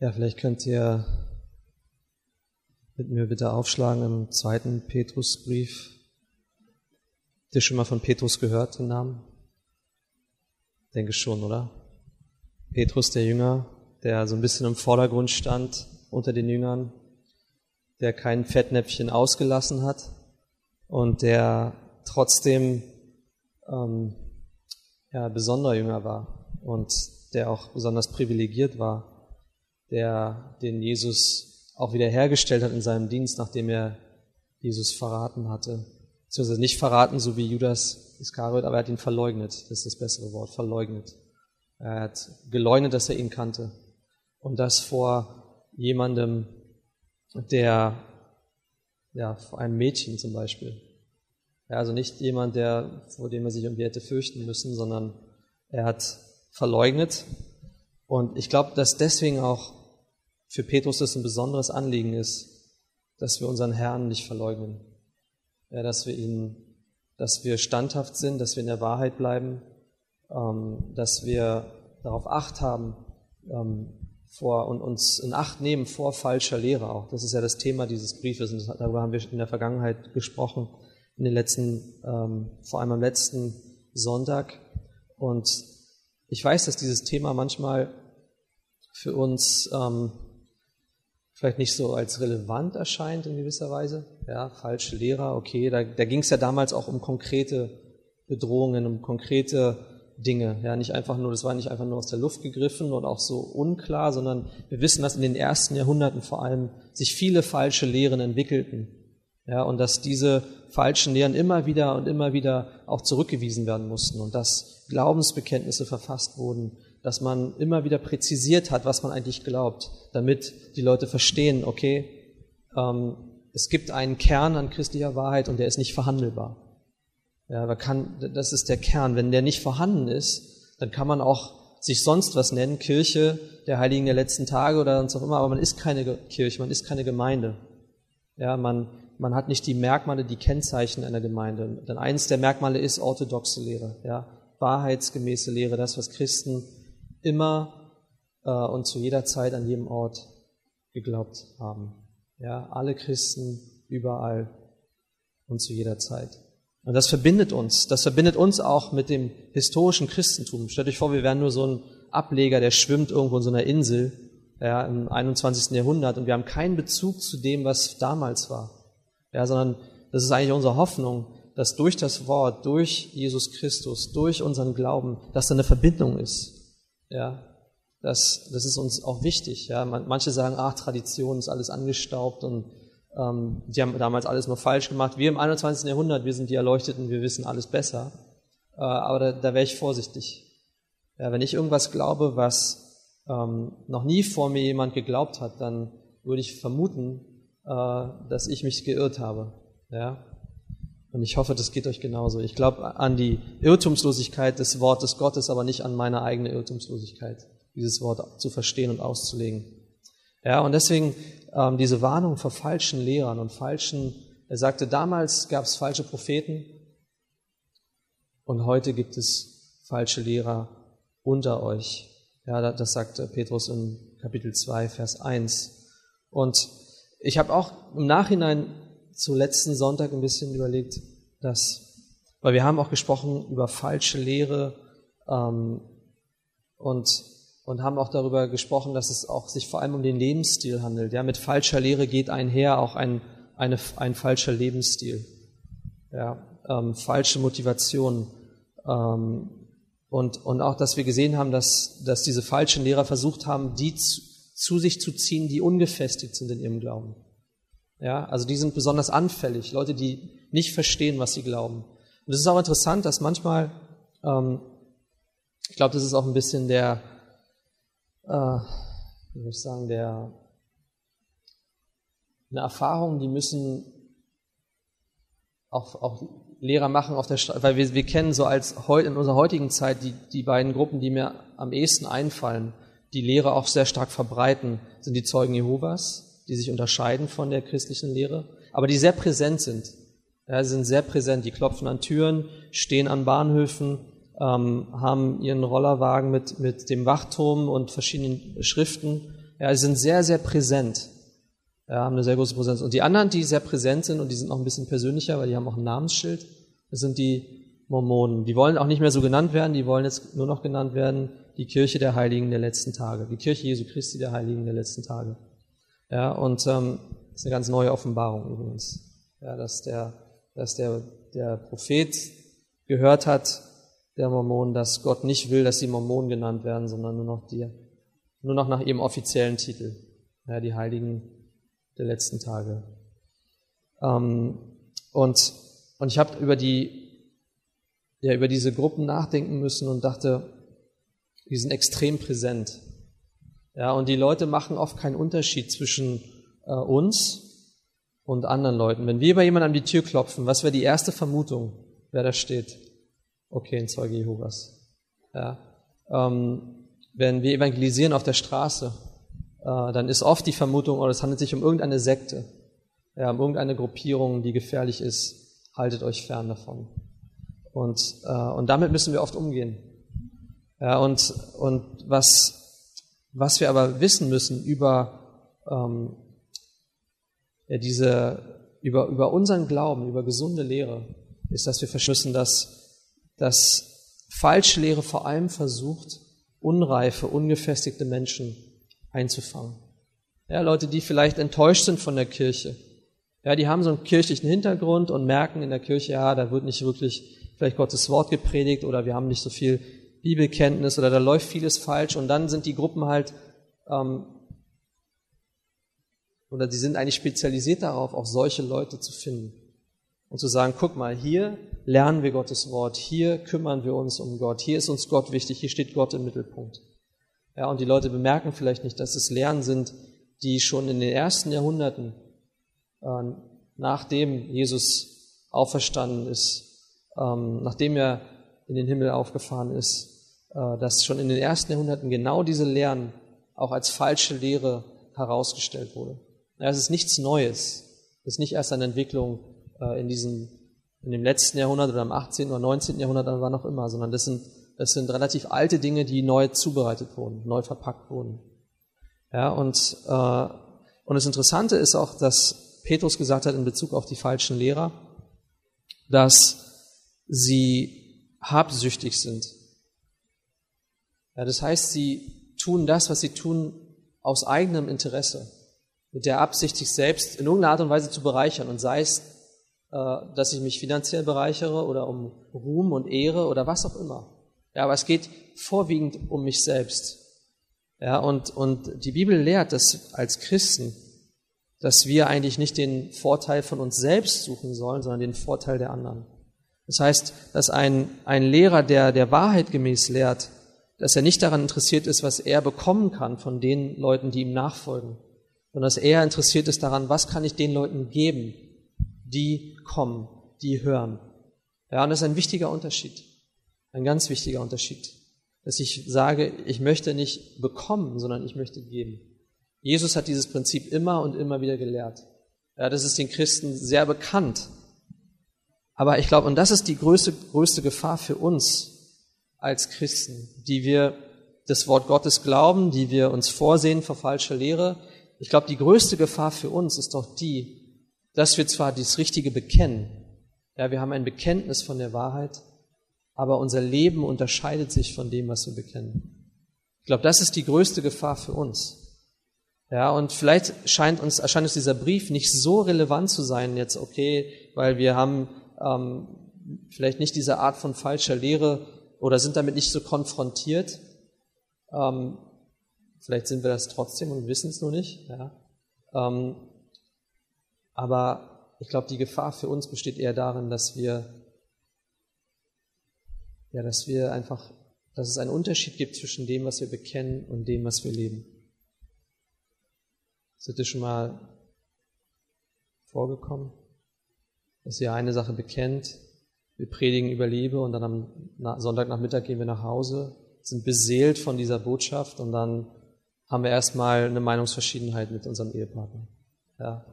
Ja, vielleicht könnt ihr mit mir bitte aufschlagen im zweiten Petrusbrief. Habt ihr schon mal von Petrus gehört, den Namen? Denke schon, oder? Petrus, der Jünger, der so ein bisschen im Vordergrund stand unter den Jüngern, der kein Fettnäpfchen ausgelassen hat und der trotzdem ähm, ja, besonderer Jünger war und der auch besonders privilegiert war, der den Jesus auch wiederhergestellt hat in seinem Dienst, nachdem er Jesus verraten hatte. Beziehungsweise nicht verraten, so wie Judas Iskariot, aber er hat ihn verleugnet. Das ist das bessere Wort, verleugnet. Er hat geleugnet, dass er ihn kannte. Und das vor jemandem, der, ja, vor einem Mädchen zum Beispiel. Ja, also nicht jemand, der, vor dem er sich irgendwie hätte fürchten müssen, sondern er hat verleugnet. Und ich glaube, dass deswegen auch für Petrus das ein besonderes Anliegen ist, dass wir unseren Herrn nicht verleugnen. Ja, dass wir ihn, dass wir standhaft sind, dass wir in der Wahrheit bleiben, ähm, dass wir darauf Acht haben ähm, vor und uns in Acht nehmen vor falscher Lehre auch. Das ist ja das Thema dieses Briefes und darüber haben wir in der Vergangenheit gesprochen, in den letzten, ähm, vor allem am letzten Sonntag. Und ich weiß, dass dieses Thema manchmal für uns ähm, vielleicht nicht so als relevant erscheint in gewisser Weise. Ja, falsche Lehrer, okay, da, da ging es ja damals auch um konkrete Bedrohungen, um konkrete Dinge. Ja, nicht einfach nur, das war nicht einfach nur aus der Luft gegriffen und auch so unklar, sondern wir wissen, dass in den ersten Jahrhunderten vor allem sich viele falsche Lehren entwickelten. Ja, und dass diese falschen Lehren immer wieder und immer wieder auch zurückgewiesen werden mussten und dass Glaubensbekenntnisse verfasst wurden, dass man immer wieder präzisiert hat, was man eigentlich glaubt, damit die Leute verstehen, okay, ähm, es gibt einen Kern an christlicher Wahrheit und der ist nicht verhandelbar. Ja, da kann, das ist der Kern. Wenn der nicht vorhanden ist, dann kann man auch sich sonst was nennen, Kirche der Heiligen der letzten Tage oder sonst auch immer, aber man ist keine Kirche, man ist keine Gemeinde. Ja, man, man hat nicht die Merkmale, die Kennzeichen einer Gemeinde. Denn eines der Merkmale ist orthodoxe Lehre, ja, wahrheitsgemäße Lehre, das, was Christen immer äh, und zu jeder Zeit an jedem Ort geglaubt haben. Ja, alle Christen überall und zu jeder Zeit. Und das verbindet uns. Das verbindet uns auch mit dem historischen Christentum. Stellt euch vor, wir wären nur so ein Ableger, der schwimmt irgendwo in so einer Insel ja, im 21. Jahrhundert und wir haben keinen Bezug zu dem, was damals war. Ja, sondern das ist eigentlich unsere Hoffnung, dass durch das Wort, durch Jesus Christus, durch unseren Glauben, dass da eine Verbindung ist. Ja, das, das ist uns auch wichtig. Ja, manche sagen, ach, Tradition ist alles angestaubt und ähm, die haben damals alles nur falsch gemacht. Wir im 21. Jahrhundert, wir sind die Erleuchteten, wir wissen alles besser. Äh, aber da, da wäre ich vorsichtig. Ja, wenn ich irgendwas glaube, was ähm, noch nie vor mir jemand geglaubt hat, dann würde ich vermuten, dass ich mich geirrt habe. Ja? Und ich hoffe, das geht euch genauso. Ich glaube an die Irrtumslosigkeit des Wortes Gottes, aber nicht an meine eigene Irrtumslosigkeit, dieses Wort zu verstehen und auszulegen. Ja, und deswegen ähm, diese Warnung vor falschen Lehrern und falschen, er sagte, damals gab es falsche Propheten und heute gibt es falsche Lehrer unter euch. Ja, das sagte Petrus in Kapitel 2, Vers 1. Und ich habe auch im Nachhinein zu letzten Sonntag ein bisschen überlegt, dass, weil wir haben auch gesprochen über falsche Lehre ähm, und, und haben auch darüber gesprochen, dass es auch sich vor allem um den Lebensstil handelt. Ja, mit falscher Lehre geht einher auch ein, eine, ein falscher Lebensstil. Ja, ähm, falsche Motivation. Ähm, und, und auch, dass wir gesehen haben, dass, dass diese falschen Lehrer versucht haben, die zu, zu sich zu ziehen, die ungefestigt sind in ihrem Glauben. Ja, also die sind besonders anfällig, Leute, die nicht verstehen, was sie glauben. Und es ist auch interessant, dass manchmal, ähm, ich glaube, das ist auch ein bisschen der, äh, wie soll ich sagen, der, eine Erfahrung, die müssen auch, auch Lehrer machen auf der Straße, weil wir, wir kennen so als in unserer heutigen Zeit die, die beiden Gruppen, die mir am ehesten einfallen, die Lehre auch sehr stark verbreiten, sind die Zeugen Jehovas die sich unterscheiden von der christlichen Lehre, aber die sehr präsent sind. Ja, sie sind sehr präsent, die klopfen an Türen, stehen an Bahnhöfen, ähm, haben ihren Rollerwagen mit, mit dem Wachturm und verschiedenen Schriften Ja, sie sind sehr, sehr präsent. Ja, haben eine sehr große Präsenz. Und die anderen, die sehr präsent sind und die sind noch ein bisschen persönlicher, weil die haben auch ein Namensschild, das sind die Mormonen. Die wollen auch nicht mehr so genannt werden, die wollen jetzt nur noch genannt werden, die Kirche der Heiligen der letzten Tage. Die Kirche Jesu Christi der Heiligen der letzten Tage. Ja, und ähm, das ist eine ganz neue Offenbarung übrigens. Ja, dass der, dass der, der Prophet gehört hat, der Mormonen, dass Gott nicht will, dass die Mormonen genannt werden, sondern nur noch die, nur noch nach ihrem offiziellen Titel. Ja, die Heiligen der letzten Tage. Ähm, und, und ich habe über die, ja, über diese Gruppen nachdenken müssen und dachte, die sind extrem präsent. Ja, und die Leute machen oft keinen Unterschied zwischen äh, uns und anderen Leuten. Wenn wir bei jemandem an die Tür klopfen, was wäre die erste Vermutung, wer da steht? Okay, ein Zeuge Jehovas. Ja. Ähm, wenn wir evangelisieren auf der Straße, äh, dann ist oft die Vermutung, oh, es handelt sich um irgendeine Sekte, ja, um irgendeine Gruppierung, die gefährlich ist. Haltet euch fern davon. Und, äh, und damit müssen wir oft umgehen. Ja, und, und was, was wir aber wissen müssen über, ähm, ja, diese, über, über unseren Glauben, über gesunde Lehre, ist, dass wir verschlüssen, dass, dass falsche Lehre vor allem versucht, unreife, ungefestigte Menschen einzufangen. Ja, Leute, die vielleicht enttäuscht sind von der Kirche. Ja, die haben so einen kirchlichen Hintergrund und merken in der Kirche, ja, da wird nicht wirklich vielleicht Gottes Wort gepredigt oder wir haben nicht so viel Bibelkenntnis oder da läuft vieles falsch und dann sind die Gruppen halt ähm, oder die sind eigentlich spezialisiert darauf, auch solche Leute zu finden und zu sagen, guck mal, hier lernen wir Gottes Wort, hier kümmern wir uns um Gott, hier ist uns Gott wichtig, hier steht Gott im Mittelpunkt. Ja, und die Leute bemerken vielleicht nicht, dass es Lernen sind, die schon in den ersten Jahrhunderten, äh, nachdem Jesus auferstanden ist, ähm, nachdem er in den Himmel aufgefahren ist, äh, dass schon in den ersten Jahrhunderten genau diese Lehren auch als falsche Lehre herausgestellt wurde. Es ist nichts Neues. Es ist nicht erst eine Entwicklung äh, in diesem, in dem letzten Jahrhundert oder im 18. oder 19. Jahrhundert oder wann auch immer, sondern das sind, das sind relativ alte Dinge, die neu zubereitet wurden, neu verpackt wurden. Ja, und, äh, und das Interessante ist auch, dass Petrus gesagt hat in Bezug auf die falschen Lehrer, dass sie habsüchtig sind. Ja, das heißt, sie tun das, was sie tun, aus eigenem Interesse, mit der Absicht, sich selbst in irgendeiner Art und Weise zu bereichern und sei es äh, dass ich mich finanziell bereichere oder um Ruhm und Ehre oder was auch immer. Ja, aber es geht vorwiegend um mich selbst. Ja, und, und die Bibel lehrt, dass als Christen, dass wir eigentlich nicht den Vorteil von uns selbst suchen sollen, sondern den Vorteil der anderen. Das heißt, dass ein, ein Lehrer, der der Wahrheit gemäß lehrt, dass er nicht daran interessiert ist, was er bekommen kann von den Leuten, die ihm nachfolgen, sondern dass er interessiert ist daran, was kann ich den Leuten geben, die kommen, die hören. Ja, und das ist ein wichtiger Unterschied. Ein ganz wichtiger Unterschied. Dass ich sage, ich möchte nicht bekommen, sondern ich möchte geben. Jesus hat dieses Prinzip immer und immer wieder gelehrt. Ja, das ist den Christen sehr bekannt. Aber ich glaube, und das ist die größte, größte Gefahr für uns als Christen, die wir das Wort Gottes glauben, die wir uns vorsehen vor falscher Lehre. Ich glaube, die größte Gefahr für uns ist doch die, dass wir zwar das Richtige bekennen, ja, wir haben ein Bekenntnis von der Wahrheit, aber unser Leben unterscheidet sich von dem, was wir bekennen. Ich glaube, das ist die größte Gefahr für uns. Ja, und vielleicht scheint uns, erscheint uns dieser Brief nicht so relevant zu sein jetzt, okay, weil wir haben ähm, vielleicht nicht diese Art von falscher Lehre oder sind damit nicht so konfrontiert. Ähm, vielleicht sind wir das trotzdem und wissen es nur nicht. Ja. Ähm, aber ich glaube, die Gefahr für uns besteht eher darin, dass wir, ja, dass wir einfach, dass es einen Unterschied gibt zwischen dem, was wir bekennen und dem, was wir leben. Ist das schon mal vorgekommen? Dass ihr eine Sache bekennt, wir predigen über Liebe und dann am Sonntagnachmittag gehen wir nach Hause, sind beseelt von dieser Botschaft und dann haben wir erstmal eine Meinungsverschiedenheit mit unserem Ehepartner. Ja,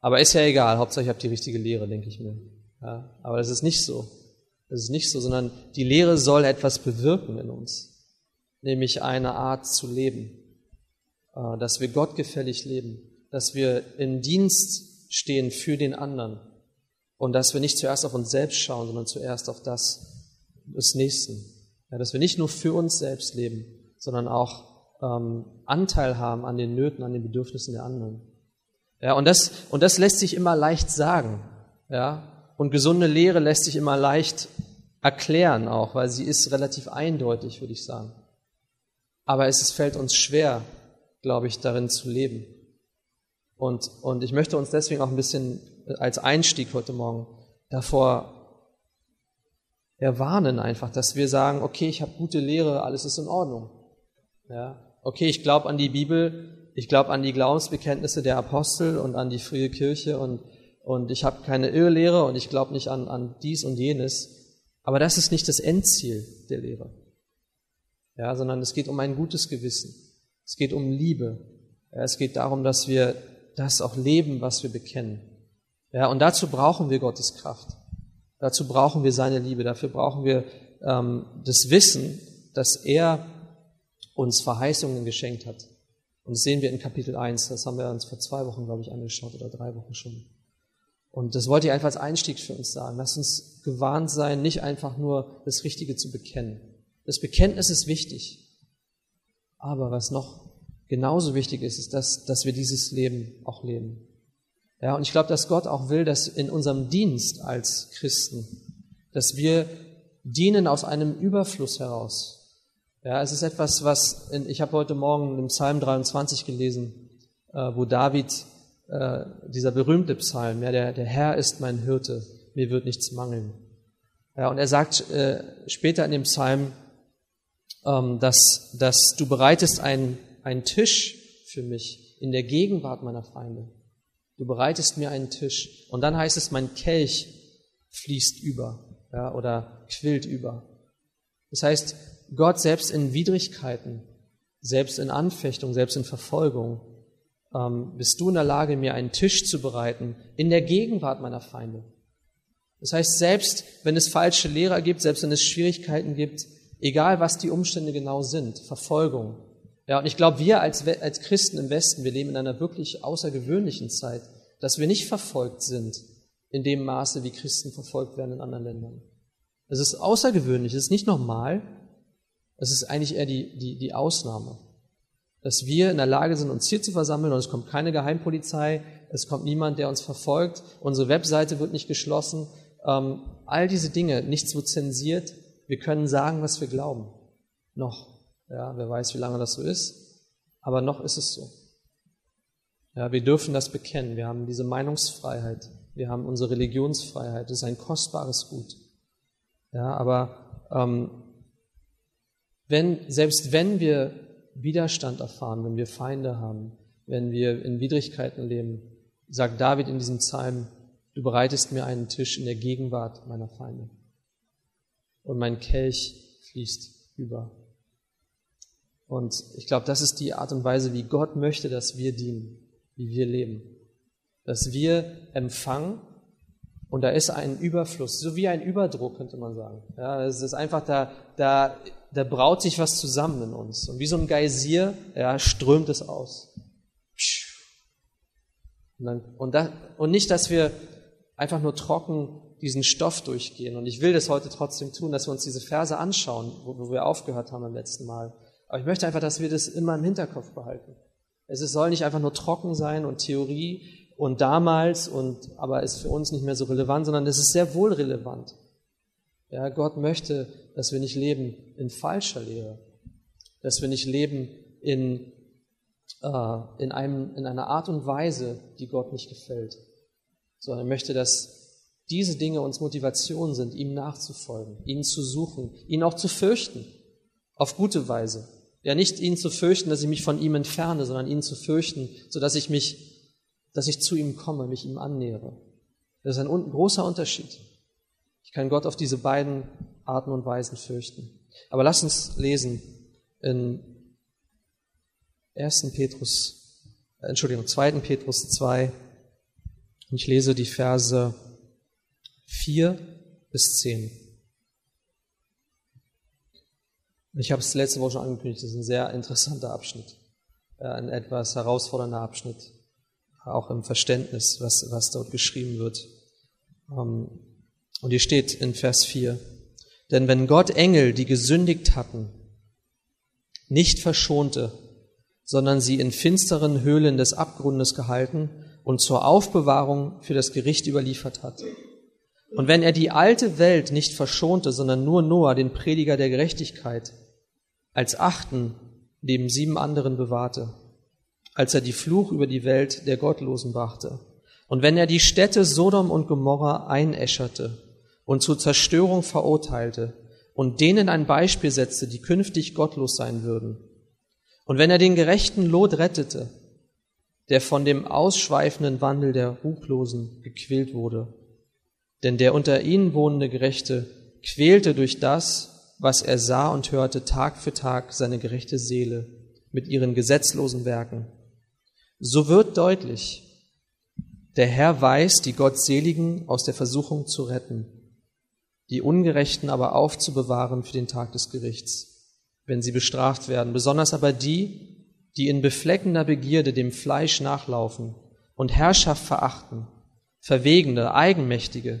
aber ist ja egal, Hauptsache ich habe die richtige Lehre, denke ich mir. Ja, aber das ist nicht so. Das ist nicht so, sondern die Lehre soll etwas bewirken in uns, nämlich eine Art zu leben. äh, dass wir gottgefällig leben, dass wir in Dienst stehen für den anderen und dass wir nicht zuerst auf uns selbst schauen, sondern zuerst auf das des Nächsten. Ja, dass wir nicht nur für uns selbst leben, sondern auch ähm, Anteil haben an den Nöten, an den Bedürfnissen der anderen. Ja, und das, und das lässt sich immer leicht sagen. Ja, und gesunde Lehre lässt sich immer leicht erklären auch, weil sie ist relativ eindeutig, würde ich sagen. Aber es, es fällt uns schwer, glaube ich, darin zu leben. Und, und ich möchte uns deswegen auch ein bisschen als Einstieg heute Morgen davor erwarnen einfach, dass wir sagen, okay, ich habe gute Lehre, alles ist in Ordnung. Ja, okay, ich glaube an die Bibel, ich glaube an die Glaubensbekenntnisse der Apostel und an die frühe Kirche und, und ich habe keine Irrlehre und ich glaube nicht an, an dies und jenes. Aber das ist nicht das Endziel der Lehre. Ja, sondern es geht um ein gutes Gewissen. Es geht um Liebe. Ja, es geht darum, dass wir das auch leben, was wir bekennen. Ja, und dazu brauchen wir Gottes Kraft. Dazu brauchen wir seine Liebe. Dafür brauchen wir ähm, das Wissen, dass er uns Verheißungen geschenkt hat. Und das sehen wir in Kapitel 1. Das haben wir uns vor zwei Wochen, glaube ich, angeschaut oder drei Wochen schon. Und das wollte ich einfach als Einstieg für uns sagen. Lass uns gewarnt sein, nicht einfach nur das Richtige zu bekennen. Das Bekenntnis ist wichtig. Aber was noch genauso wichtig ist, ist, dass, dass wir dieses Leben auch leben. Ja, und ich glaube, dass Gott auch will, dass in unserem Dienst als Christen, dass wir dienen aus einem Überfluss heraus. Ja, es ist etwas, was in, ich habe heute Morgen im Psalm 23 gelesen, äh, wo David äh, dieser berühmte Psalm, ja, der, der Herr ist mein Hirte, mir wird nichts mangeln. Ja, und er sagt äh, später in dem Psalm, ähm, dass, dass du bereitest einen, Tisch für mich in der Gegenwart meiner Feinde. Du bereitest mir einen Tisch. Und dann heißt es, mein Kelch fließt über ja, oder quillt über. Das heißt, Gott selbst in Widrigkeiten, selbst in Anfechtung, selbst in Verfolgung, ähm, bist du in der Lage, mir einen Tisch zu bereiten in der Gegenwart meiner Feinde. Das heißt, selbst wenn es falsche Lehrer gibt, selbst wenn es Schwierigkeiten gibt, egal was die Umstände genau sind, Verfolgung, ja, und ich glaube, wir als, als Christen im Westen, wir leben in einer wirklich außergewöhnlichen Zeit, dass wir nicht verfolgt sind in dem Maße, wie Christen verfolgt werden in anderen Ländern. Es ist außergewöhnlich, es ist nicht normal, es ist eigentlich eher die, die, die Ausnahme. Dass wir in der Lage sind, uns hier zu versammeln und es kommt keine Geheimpolizei, es kommt niemand, der uns verfolgt, unsere Webseite wird nicht geschlossen, ähm, all diese Dinge, nichts wird zensiert, wir können sagen, was wir glauben. Noch. Ja, wer weiß, wie lange das so ist, aber noch ist es so. Ja, wir dürfen das bekennen. Wir haben diese Meinungsfreiheit. Wir haben unsere Religionsfreiheit. Das ist ein kostbares Gut. Ja, aber ähm, wenn, selbst wenn wir Widerstand erfahren, wenn wir Feinde haben, wenn wir in Widrigkeiten leben, sagt David in diesem Psalm, du bereitest mir einen Tisch in der Gegenwart meiner Feinde. Und mein Kelch fließt über. Und ich glaube, das ist die Art und Weise, wie Gott möchte, dass wir dienen, wie wir leben. Dass wir empfangen und da ist ein Überfluss, so wie ein Überdruck, könnte man sagen. Ja, es ist einfach da, da, da braut sich was zusammen in uns. Und wie so ein Geysir, ja, strömt es aus. Und, dann, und, da, und nicht, dass wir einfach nur trocken diesen Stoff durchgehen. Und ich will das heute trotzdem tun, dass wir uns diese Verse anschauen, wo, wo wir aufgehört haben beim letzten Mal. Aber ich möchte einfach, dass wir das immer im Hinterkopf behalten. Es soll nicht einfach nur trocken sein und Theorie und damals und, aber ist für uns nicht mehr so relevant, sondern es ist sehr wohl relevant. Ja, Gott möchte, dass wir nicht leben in falscher Lehre, dass wir nicht leben in, äh, in, einem, in einer Art und Weise, die Gott nicht gefällt, sondern er möchte, dass diese Dinge uns Motivation sind, ihm nachzufolgen, ihn zu suchen, ihn auch zu fürchten, auf gute Weise. Ja, nicht ihn zu fürchten, dass ich mich von ihm entferne, sondern ihn zu fürchten, so dass ich mich, dass ich zu ihm komme, mich ihm annähere. Das ist ein großer Unterschied. Ich kann Gott auf diese beiden Arten und Weisen fürchten. Aber lass uns lesen in 1. Petrus, äh, Entschuldigung, 2. Petrus 2. Ich lese die Verse 4 bis 10. Ich habe es letzte Woche schon angekündigt, das ist ein sehr interessanter Abschnitt. äh, ein etwas herausfordernder Abschnitt, auch im Verständnis, was, was dort geschrieben wird. Ähm, und hier steht in Vers 4, denn wenn Gott Engel, die gesündigt hatten, nicht verschonte, sondern sie in finsteren Höhlen des Abgrundes gehalten und zur Aufbewahrung für das Gericht überliefert hat. Und wenn er die alte Welt nicht verschonte, sondern nur Noah, den Prediger der Gerechtigkeit, als Achten neben sieben anderen bewahrte, als er die Fluch über die Welt der Gottlosen brachte, und wenn er die Städte Sodom und Gomorra einäscherte und zur Zerstörung verurteilte und denen ein Beispiel setzte, die künftig gottlos sein würden, und wenn er den gerechten Lot rettete, der von dem ausschweifenden Wandel der Ruchlosen gequält wurde, denn der unter ihnen wohnende Gerechte quälte durch das, was er sah und hörte, Tag für Tag seine gerechte Seele mit ihren gesetzlosen Werken. So wird deutlich, der Herr weiß, die Gottseligen aus der Versuchung zu retten, die Ungerechten aber aufzubewahren für den Tag des Gerichts, wenn sie bestraft werden, besonders aber die, die in befleckender Begierde dem Fleisch nachlaufen und Herrschaft verachten, Verwegene, Eigenmächtige.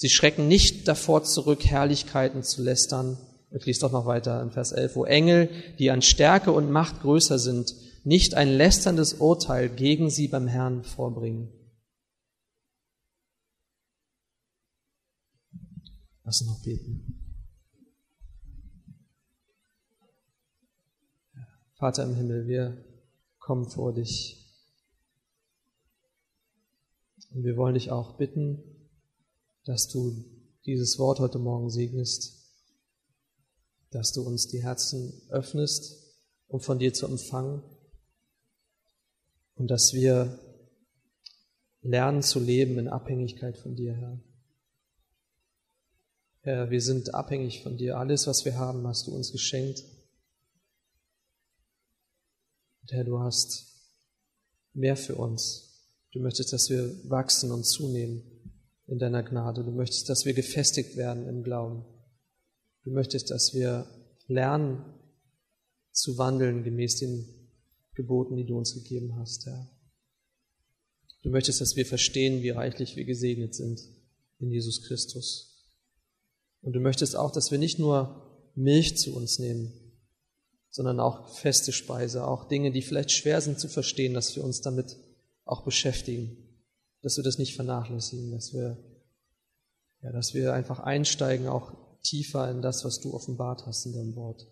Sie schrecken nicht davor zurück, Herrlichkeiten zu lästern. Ich lese doch noch weiter in Vers 11, wo Engel, die an Stärke und Macht größer sind, nicht ein lästerndes Urteil gegen sie beim Herrn vorbringen. Lass uns noch beten. Vater im Himmel, wir kommen vor dich. Und wir wollen dich auch bitten, dass du dieses Wort heute Morgen segnest, dass du uns die Herzen öffnest, um von dir zu empfangen und dass wir lernen zu leben in Abhängigkeit von dir, Herr. Herr, wir sind abhängig von dir. Alles, was wir haben, hast du uns geschenkt. Und Herr, du hast mehr für uns. Du möchtest, dass wir wachsen und zunehmen in deiner Gnade. Du möchtest, dass wir gefestigt werden im Glauben. Du möchtest, dass wir lernen zu wandeln gemäß den Geboten, die du uns gegeben hast, Herr. Du möchtest, dass wir verstehen, wie reichlich wir gesegnet sind in Jesus Christus. Und du möchtest auch, dass wir nicht nur Milch zu uns nehmen, sondern auch feste Speise, auch Dinge, die vielleicht schwer sind zu verstehen, dass wir uns damit auch beschäftigen, dass wir das nicht vernachlässigen, dass wir, ja, dass wir einfach einsteigen, auch tiefer in das, was du offenbart hast in deinem Wort.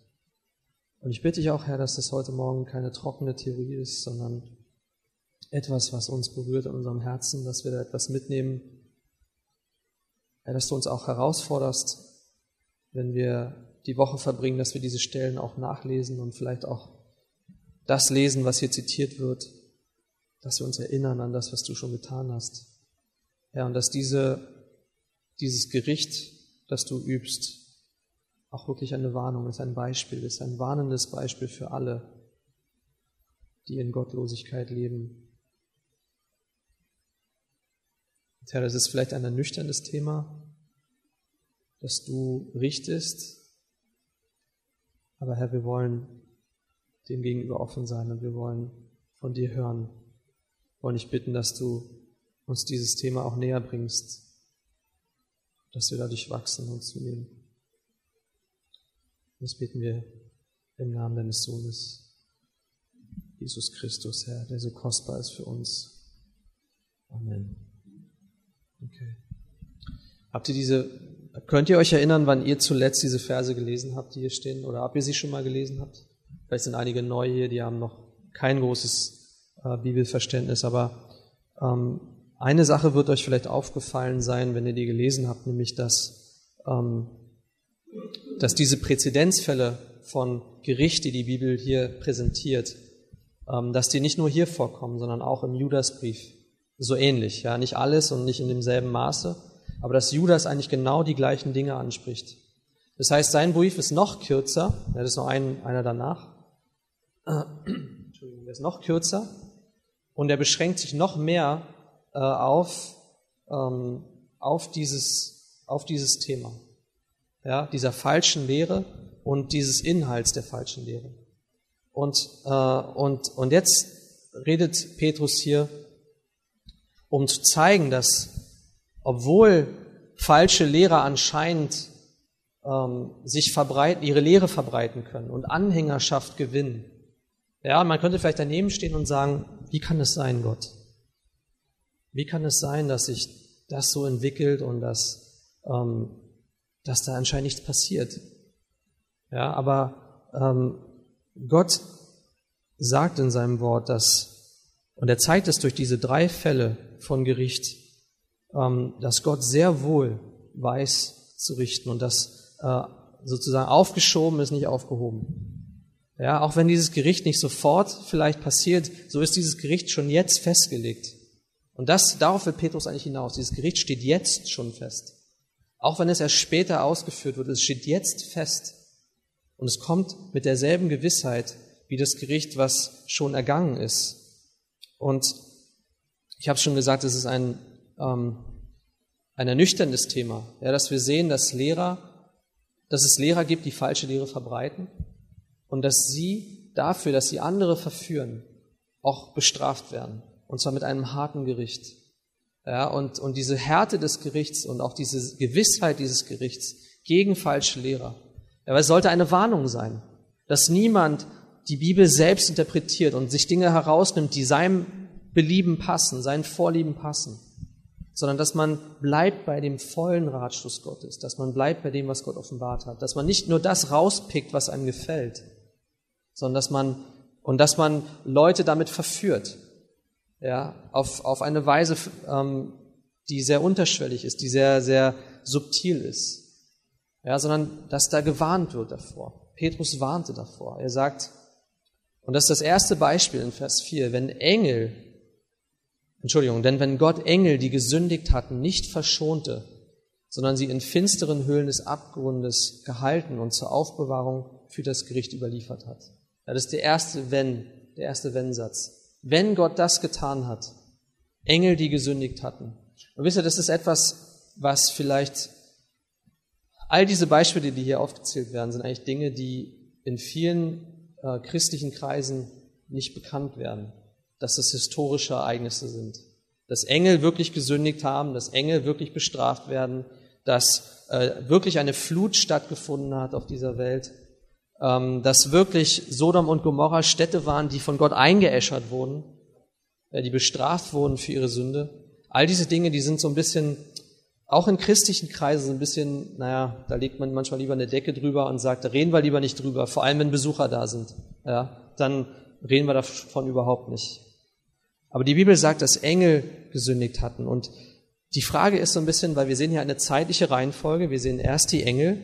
Und ich bitte dich auch, Herr, dass das heute Morgen keine trockene Theorie ist, sondern etwas, was uns berührt in unserem Herzen, dass wir da etwas mitnehmen, Herr, dass du uns auch herausforderst, wenn wir die Woche verbringen, dass wir diese Stellen auch nachlesen und vielleicht auch das lesen, was hier zitiert wird, dass wir uns erinnern an das, was du schon getan hast. Ja, und dass diese, dieses Gericht, das du übst, auch wirklich eine Warnung ist, ein Beispiel ist, ein warnendes Beispiel für alle, die in Gottlosigkeit leben. Herr, das ist vielleicht ein ernüchterndes Thema, dass du richtest, aber Herr, wir wollen dem gegenüber offen sein und wir wollen von dir hören. Wollen dich bitten, dass du uns dieses Thema auch näher bringst, dass wir dadurch wachsen und zunehmen. Das beten wir im Namen deines Sohnes, Jesus Christus, Herr, der so kostbar ist für uns. Amen. Okay. Habt ihr diese Könnt ihr euch erinnern, wann ihr zuletzt diese Verse gelesen habt, die hier stehen? Oder ob ihr sie schon mal gelesen habt? Vielleicht sind einige neu hier, die haben noch kein großes äh, Bibelverständnis, aber ähm, eine Sache wird euch vielleicht aufgefallen sein, wenn ihr die gelesen habt, nämlich dass, ähm, dass diese Präzedenzfälle von Gericht, die die Bibel hier präsentiert, ähm, dass die nicht nur hier vorkommen, sondern auch im Judasbrief so ähnlich. Ja, nicht alles und nicht in demselben Maße, aber dass Judas eigentlich genau die gleichen Dinge anspricht. Das heißt, sein Brief ist noch kürzer, ja, das ist noch ein, einer danach, Entschuldigung, der ist noch kürzer und er beschränkt sich noch mehr äh, auf, ähm, auf, dieses, auf dieses Thema, ja, dieser falschen Lehre und dieses Inhalts der falschen Lehre. Und, äh, und, und jetzt redet Petrus hier, um zu zeigen, dass obwohl falsche Lehrer anscheinend ähm, sich verbreiten, ihre Lehre verbreiten können und Anhängerschaft gewinnen. Ja, man könnte vielleicht daneben stehen und sagen, wie kann es sein, Gott? Wie kann es sein, dass sich das so entwickelt und dass, ähm, dass da anscheinend nichts passiert? Ja, aber ähm, Gott sagt in seinem Wort, dass, und er zeigt es durch diese drei Fälle von Gericht, ähm, dass Gott sehr wohl weiß zu richten und dass äh, sozusagen aufgeschoben ist, nicht aufgehoben. Ja, auch wenn dieses Gericht nicht sofort vielleicht passiert, so ist dieses Gericht schon jetzt festgelegt. Und das, darauf will Petrus eigentlich hinaus. Dieses Gericht steht jetzt schon fest. Auch wenn es erst später ausgeführt wird, es steht jetzt fest. Und es kommt mit derselben Gewissheit wie das Gericht, was schon ergangen ist. Und ich habe schon gesagt, es ist ein, ähm, ein ernüchterndes Thema, ja, dass wir sehen, dass Lehrer, dass es Lehrer gibt, die falsche Lehre verbreiten und dass sie dafür, dass sie andere verführen, auch bestraft werden. Und zwar mit einem harten Gericht. Ja, und, und diese Härte des Gerichts und auch diese Gewissheit dieses Gerichts gegen falsche Lehrer. Ja, weil es sollte eine Warnung sein, dass niemand die Bibel selbst interpretiert und sich Dinge herausnimmt, die seinem Belieben passen, seinen Vorlieben passen, sondern dass man bleibt bei dem vollen Ratschluss Gottes, dass man bleibt bei dem, was Gott offenbart hat, dass man nicht nur das rauspickt, was einem gefällt, sondern dass man und dass man Leute damit verführt, ja, auf, auf eine Weise, ähm, die sehr unterschwellig ist, die sehr, sehr subtil ist. Ja, sondern dass da gewarnt wird davor. Petrus warnte davor. Er sagt, und das ist das erste Beispiel in Vers 4, wenn Engel, Entschuldigung, denn wenn Gott Engel, die gesündigt hatten, nicht verschonte, sondern sie in finsteren Höhlen des Abgrundes gehalten und zur Aufbewahrung für das Gericht überliefert hat. Das ist der erste Wenn, der erste Wenn-Satz wenn Gott das getan hat, Engel, die gesündigt hatten. Und wisst ihr, das ist etwas, was vielleicht, all diese Beispiele, die hier aufgezählt werden, sind eigentlich Dinge, die in vielen äh, christlichen Kreisen nicht bekannt werden, dass das historische Ereignisse sind. Dass Engel wirklich gesündigt haben, dass Engel wirklich bestraft werden, dass äh, wirklich eine Flut stattgefunden hat auf dieser Welt dass wirklich Sodom und Gomorra Städte waren, die von Gott eingeäschert wurden, äh, die bestraft wurden für ihre Sünde. All diese Dinge, die sind so ein bisschen, auch in christlichen Kreisen, so ein bisschen, naja, da legt man manchmal lieber eine Decke drüber und sagt, da reden wir lieber nicht drüber, vor allem wenn Besucher da sind. Ja, dann reden wir davon überhaupt nicht. Aber die Bibel sagt, dass Engel gesündigt hatten. Und die Frage ist so ein bisschen, weil wir sehen hier eine zeitliche Reihenfolge, wir sehen erst die Engel,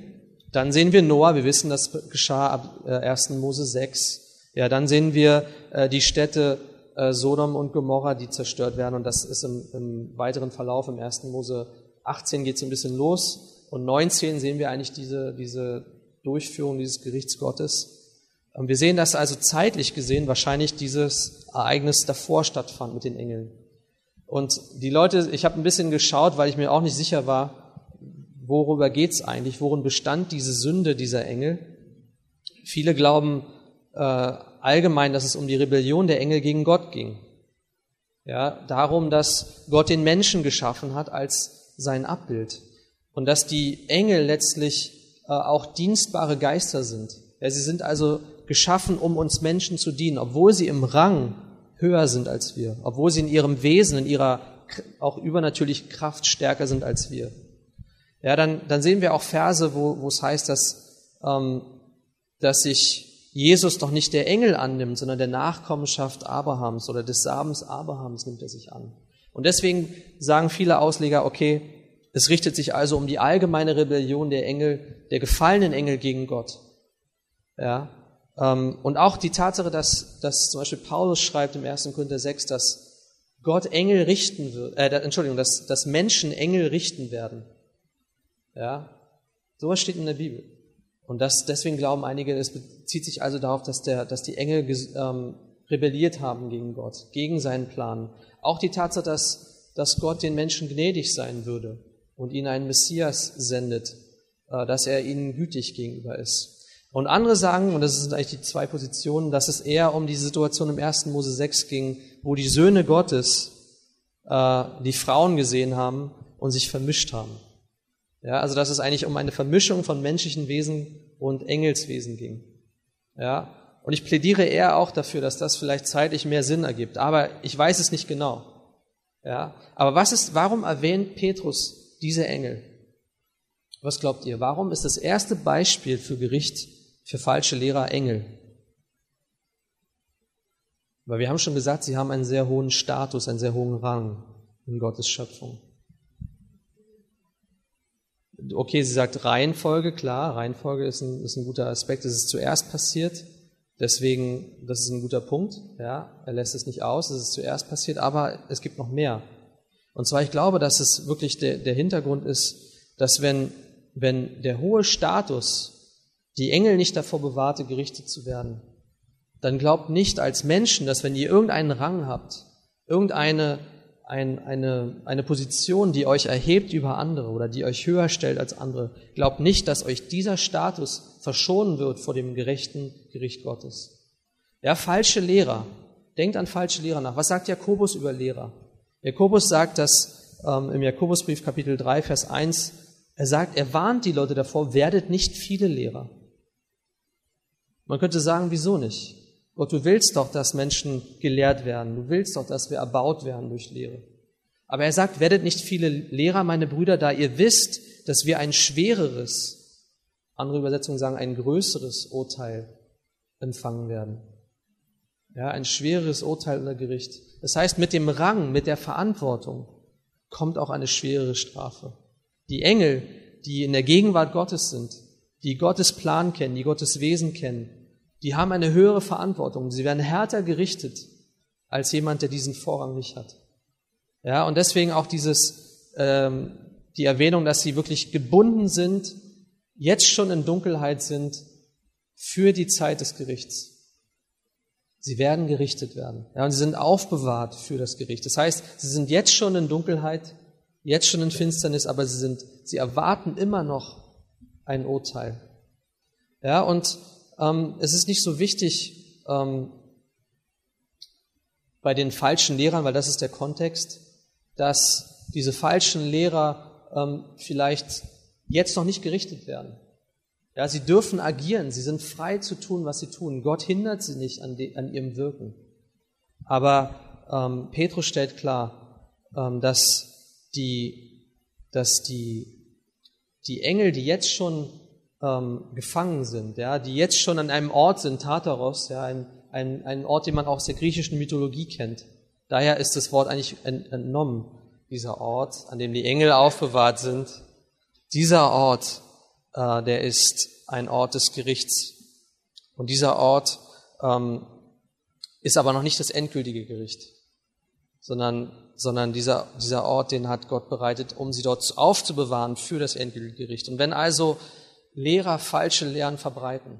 dann sehen wir Noah, wir wissen, das geschah ab 1. Äh, Mose 6. Ja, dann sehen wir äh, die Städte äh, Sodom und Gomorra, die zerstört werden. Und das ist im, im weiteren Verlauf, im 1. Mose 18 geht es ein bisschen los. Und 19 sehen wir eigentlich diese, diese Durchführung dieses Gerichts Gottes. Und wir sehen, dass also zeitlich gesehen wahrscheinlich dieses Ereignis davor stattfand mit den Engeln. Und die Leute, ich habe ein bisschen geschaut, weil ich mir auch nicht sicher war, worüber geht's eigentlich? Worin bestand diese Sünde dieser Engel? Viele glauben äh, allgemein, dass es um die Rebellion der Engel gegen Gott ging. Ja, darum, dass Gott den Menschen geschaffen hat als sein Abbild und dass die Engel letztlich äh, auch dienstbare Geister sind. Ja, sie sind also geschaffen, um uns Menschen zu dienen, obwohl sie im Rang höher sind als wir, obwohl sie in ihrem Wesen, in ihrer auch übernatürlichen Kraft stärker sind als wir ja, dann, dann sehen wir auch Verse, wo, wo es heißt, dass, ähm, dass sich Jesus doch nicht der Engel annimmt, sondern der Nachkommenschaft Abrahams oder des Samens Abrahams nimmt er sich an. Und deswegen sagen viele Ausleger, okay, es richtet sich also um die allgemeine Rebellion der Engel, der gefallenen Engel gegen Gott. Ja, ähm, und auch die Tatsache, dass, dass zum Beispiel Paulus schreibt im 1. Korinther 6, dass Gott Engel richten wird, äh, Entschuldigung, dass, dass Menschen Engel richten werden. Ja, sowas steht in der Bibel. Und das, deswegen glauben einige, es bezieht sich also darauf, dass, der, dass die Engel ähm, rebelliert haben gegen Gott, gegen seinen Plan. Auch die Tatsache, dass, dass Gott den Menschen gnädig sein würde und ihnen einen Messias sendet, äh, dass er ihnen gütig gegenüber ist. Und andere sagen, und das sind eigentlich die zwei Positionen, dass es eher um die Situation im 1. Mose 6 ging, wo die Söhne Gottes äh, die Frauen gesehen haben und sich vermischt haben. Ja, also dass es eigentlich um eine Vermischung von menschlichen Wesen und Engelswesen ging. Ja, und ich plädiere eher auch dafür, dass das vielleicht zeitlich mehr Sinn ergibt. Aber ich weiß es nicht genau. Ja, aber was ist, warum erwähnt Petrus diese Engel? Was glaubt ihr? Warum ist das erste Beispiel für Gericht für falsche Lehrer Engel? Weil wir haben schon gesagt, sie haben einen sehr hohen Status, einen sehr hohen Rang in Gottes Schöpfung. Okay, sie sagt Reihenfolge, klar, Reihenfolge ist ein, ist ein guter Aspekt, es ist zuerst passiert, deswegen, das ist ein guter Punkt, ja, er lässt es nicht aus, es ist zuerst passiert, aber es gibt noch mehr. Und zwar, ich glaube, dass es wirklich der, der Hintergrund ist, dass wenn, wenn der hohe Status die Engel nicht davor bewahrte, gerichtet zu werden, dann glaubt nicht als Menschen, dass wenn ihr irgendeinen Rang habt, irgendeine ein, eine, eine Position, die euch erhebt über andere oder die euch höher stellt als andere, glaubt nicht, dass euch dieser Status verschonen wird vor dem gerechten Gericht Gottes. Ja, falsche Lehrer. Denkt an falsche Lehrer nach. Was sagt Jakobus über Lehrer? Jakobus sagt das ähm, im Jakobusbrief Kapitel 3, Vers 1. Er sagt, er warnt die Leute davor, werdet nicht viele Lehrer. Man könnte sagen, wieso nicht? Gott, du willst doch, dass Menschen gelehrt werden. Du willst doch, dass wir erbaut werden durch Lehre. Aber er sagt, werdet nicht viele Lehrer, meine Brüder, da ihr wisst, dass wir ein schwereres, andere Übersetzungen sagen, ein größeres Urteil empfangen werden. Ja, ein schwereres Urteil unter Gericht. Das heißt, mit dem Rang, mit der Verantwortung kommt auch eine schwerere Strafe. Die Engel, die in der Gegenwart Gottes sind, die Gottes Plan kennen, die Gottes Wesen kennen, die haben eine höhere Verantwortung. Sie werden härter gerichtet als jemand, der diesen Vorrang nicht hat. Ja, und deswegen auch dieses, ähm, die Erwähnung, dass sie wirklich gebunden sind, jetzt schon in Dunkelheit sind für die Zeit des Gerichts. Sie werden gerichtet werden. Ja, und sie sind aufbewahrt für das Gericht. Das heißt, sie sind jetzt schon in Dunkelheit, jetzt schon in Finsternis, aber sie sind, sie erwarten immer noch ein Urteil. Ja, und ähm, es ist nicht so wichtig ähm, bei den falschen Lehrern, weil das ist der Kontext, dass diese falschen Lehrer ähm, vielleicht jetzt noch nicht gerichtet werden. Ja, sie dürfen agieren, sie sind frei zu tun, was sie tun. Gott hindert sie nicht an, de, an ihrem Wirken. Aber ähm, Petrus stellt klar, ähm, dass die, dass die, die Engel, die jetzt schon ähm, gefangen sind, ja, die jetzt schon an einem Ort sind, Tartaros, ja, ein, ein, ein Ort, den man auch aus der griechischen Mythologie kennt. Daher ist das Wort eigentlich entnommen, dieser Ort, an dem die Engel aufbewahrt sind. Dieser Ort, äh, der ist ein Ort des Gerichts. Und dieser Ort ähm, ist aber noch nicht das endgültige Gericht, sondern, sondern dieser, dieser Ort, den hat Gott bereitet, um sie dort aufzubewahren für das endgültige Gericht. Und wenn also Lehrer falsche Lehren verbreiten,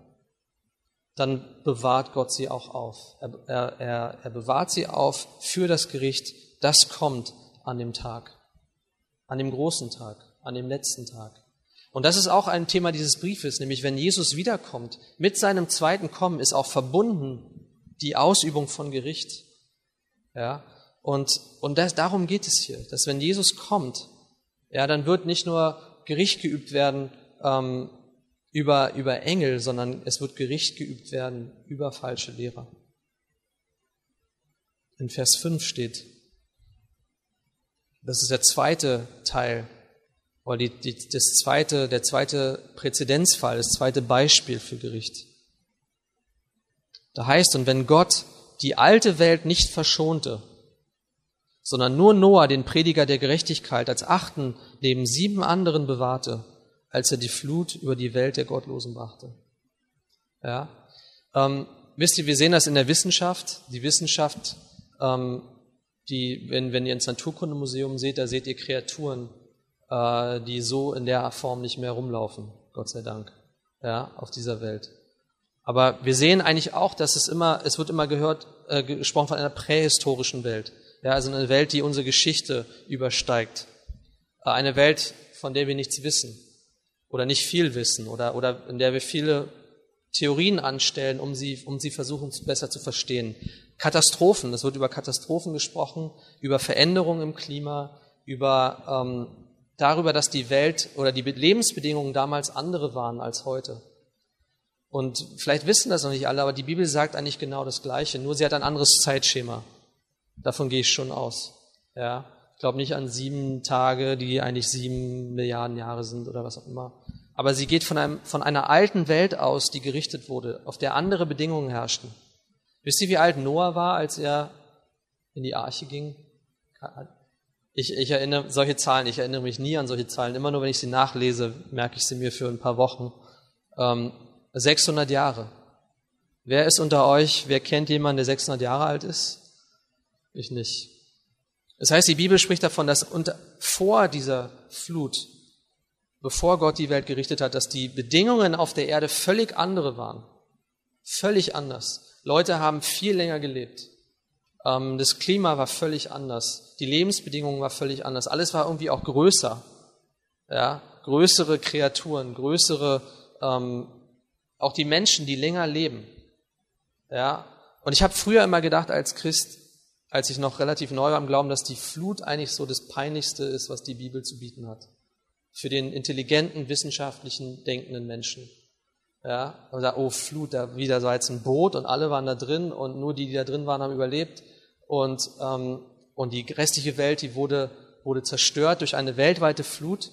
dann bewahrt Gott sie auch auf. Er, er, er bewahrt sie auf für das Gericht. Das kommt an dem Tag, an dem großen Tag, an dem letzten Tag. Und das ist auch ein Thema dieses Briefes, nämlich wenn Jesus wiederkommt, mit seinem zweiten Kommen ist auch verbunden die Ausübung von Gericht. Ja, und, und das, darum geht es hier, dass wenn Jesus kommt, ja, dann wird nicht nur Gericht geübt werden ähm, über, über Engel, sondern es wird Gericht geübt werden über falsche Lehrer. In Vers 5 steht, das ist der zweite Teil, oder die, die, das zweite, der zweite Präzedenzfall, das zweite Beispiel für Gericht. Da heißt, und wenn Gott die alte Welt nicht verschonte, sondern nur Noah, den Prediger der Gerechtigkeit, als Achten neben sieben anderen bewahrte, als er die Flut über die Welt der Gottlosen brachte. Ja? Ähm, wisst ihr, wir sehen das in der Wissenschaft. Die Wissenschaft, ähm, die, wenn, wenn ihr ins Naturkundemuseum seht, da seht ihr Kreaturen, äh, die so in der Form nicht mehr rumlaufen, Gott sei Dank, ja, auf dieser Welt. Aber wir sehen eigentlich auch, dass es immer, es wird immer gehört, äh, gesprochen von einer prähistorischen Welt. Ja, also eine Welt, die unsere Geschichte übersteigt. Äh, eine Welt, von der wir nichts wissen oder nicht viel wissen oder, oder in der wir viele Theorien anstellen, um sie, um sie versuchen besser zu verstehen. Katastrophen, es wird über Katastrophen gesprochen, über Veränderungen im Klima, über ähm, darüber, dass die Welt oder die Lebensbedingungen damals andere waren als heute. Und vielleicht wissen das noch nicht alle, aber die Bibel sagt eigentlich genau das Gleiche, nur sie hat ein anderes Zeitschema. Davon gehe ich schon aus. Ja, ich glaube nicht an sieben Tage, die eigentlich sieben Milliarden Jahre sind oder was auch immer. Aber sie geht von, einem, von einer alten Welt aus, die gerichtet wurde, auf der andere Bedingungen herrschten. Wisst ihr, wie alt Noah war, als er in die Arche ging? Ich, ich erinnere solche Zahlen, ich erinnere mich nie an solche Zahlen. Immer nur, wenn ich sie nachlese, merke ich sie mir für ein paar Wochen. Ähm, 600 Jahre. Wer ist unter euch, wer kennt jemanden, der 600 Jahre alt ist? Ich nicht. Das heißt, die Bibel spricht davon, dass unter, vor dieser Flut, bevor Gott die Welt gerichtet hat, dass die Bedingungen auf der Erde völlig andere waren. Völlig anders. Leute haben viel länger gelebt. Ähm, das Klima war völlig anders. Die Lebensbedingungen waren völlig anders. Alles war irgendwie auch größer. Ja, größere Kreaturen, größere ähm, auch die Menschen, die länger leben. Ja, und ich habe früher immer gedacht als Christ, als ich noch relativ neu war im Glauben, dass die Flut eigentlich so das Peinlichste ist, was die Bibel zu bieten hat. Für den intelligenten, wissenschaftlichen, denkenden Menschen. Ja, und da, oh Flut, da wieder so jetzt ein Boot und alle waren da drin und nur die, die da drin waren, haben überlebt. Und, ähm, und die restliche Welt, die wurde, wurde zerstört durch eine weltweite Flut.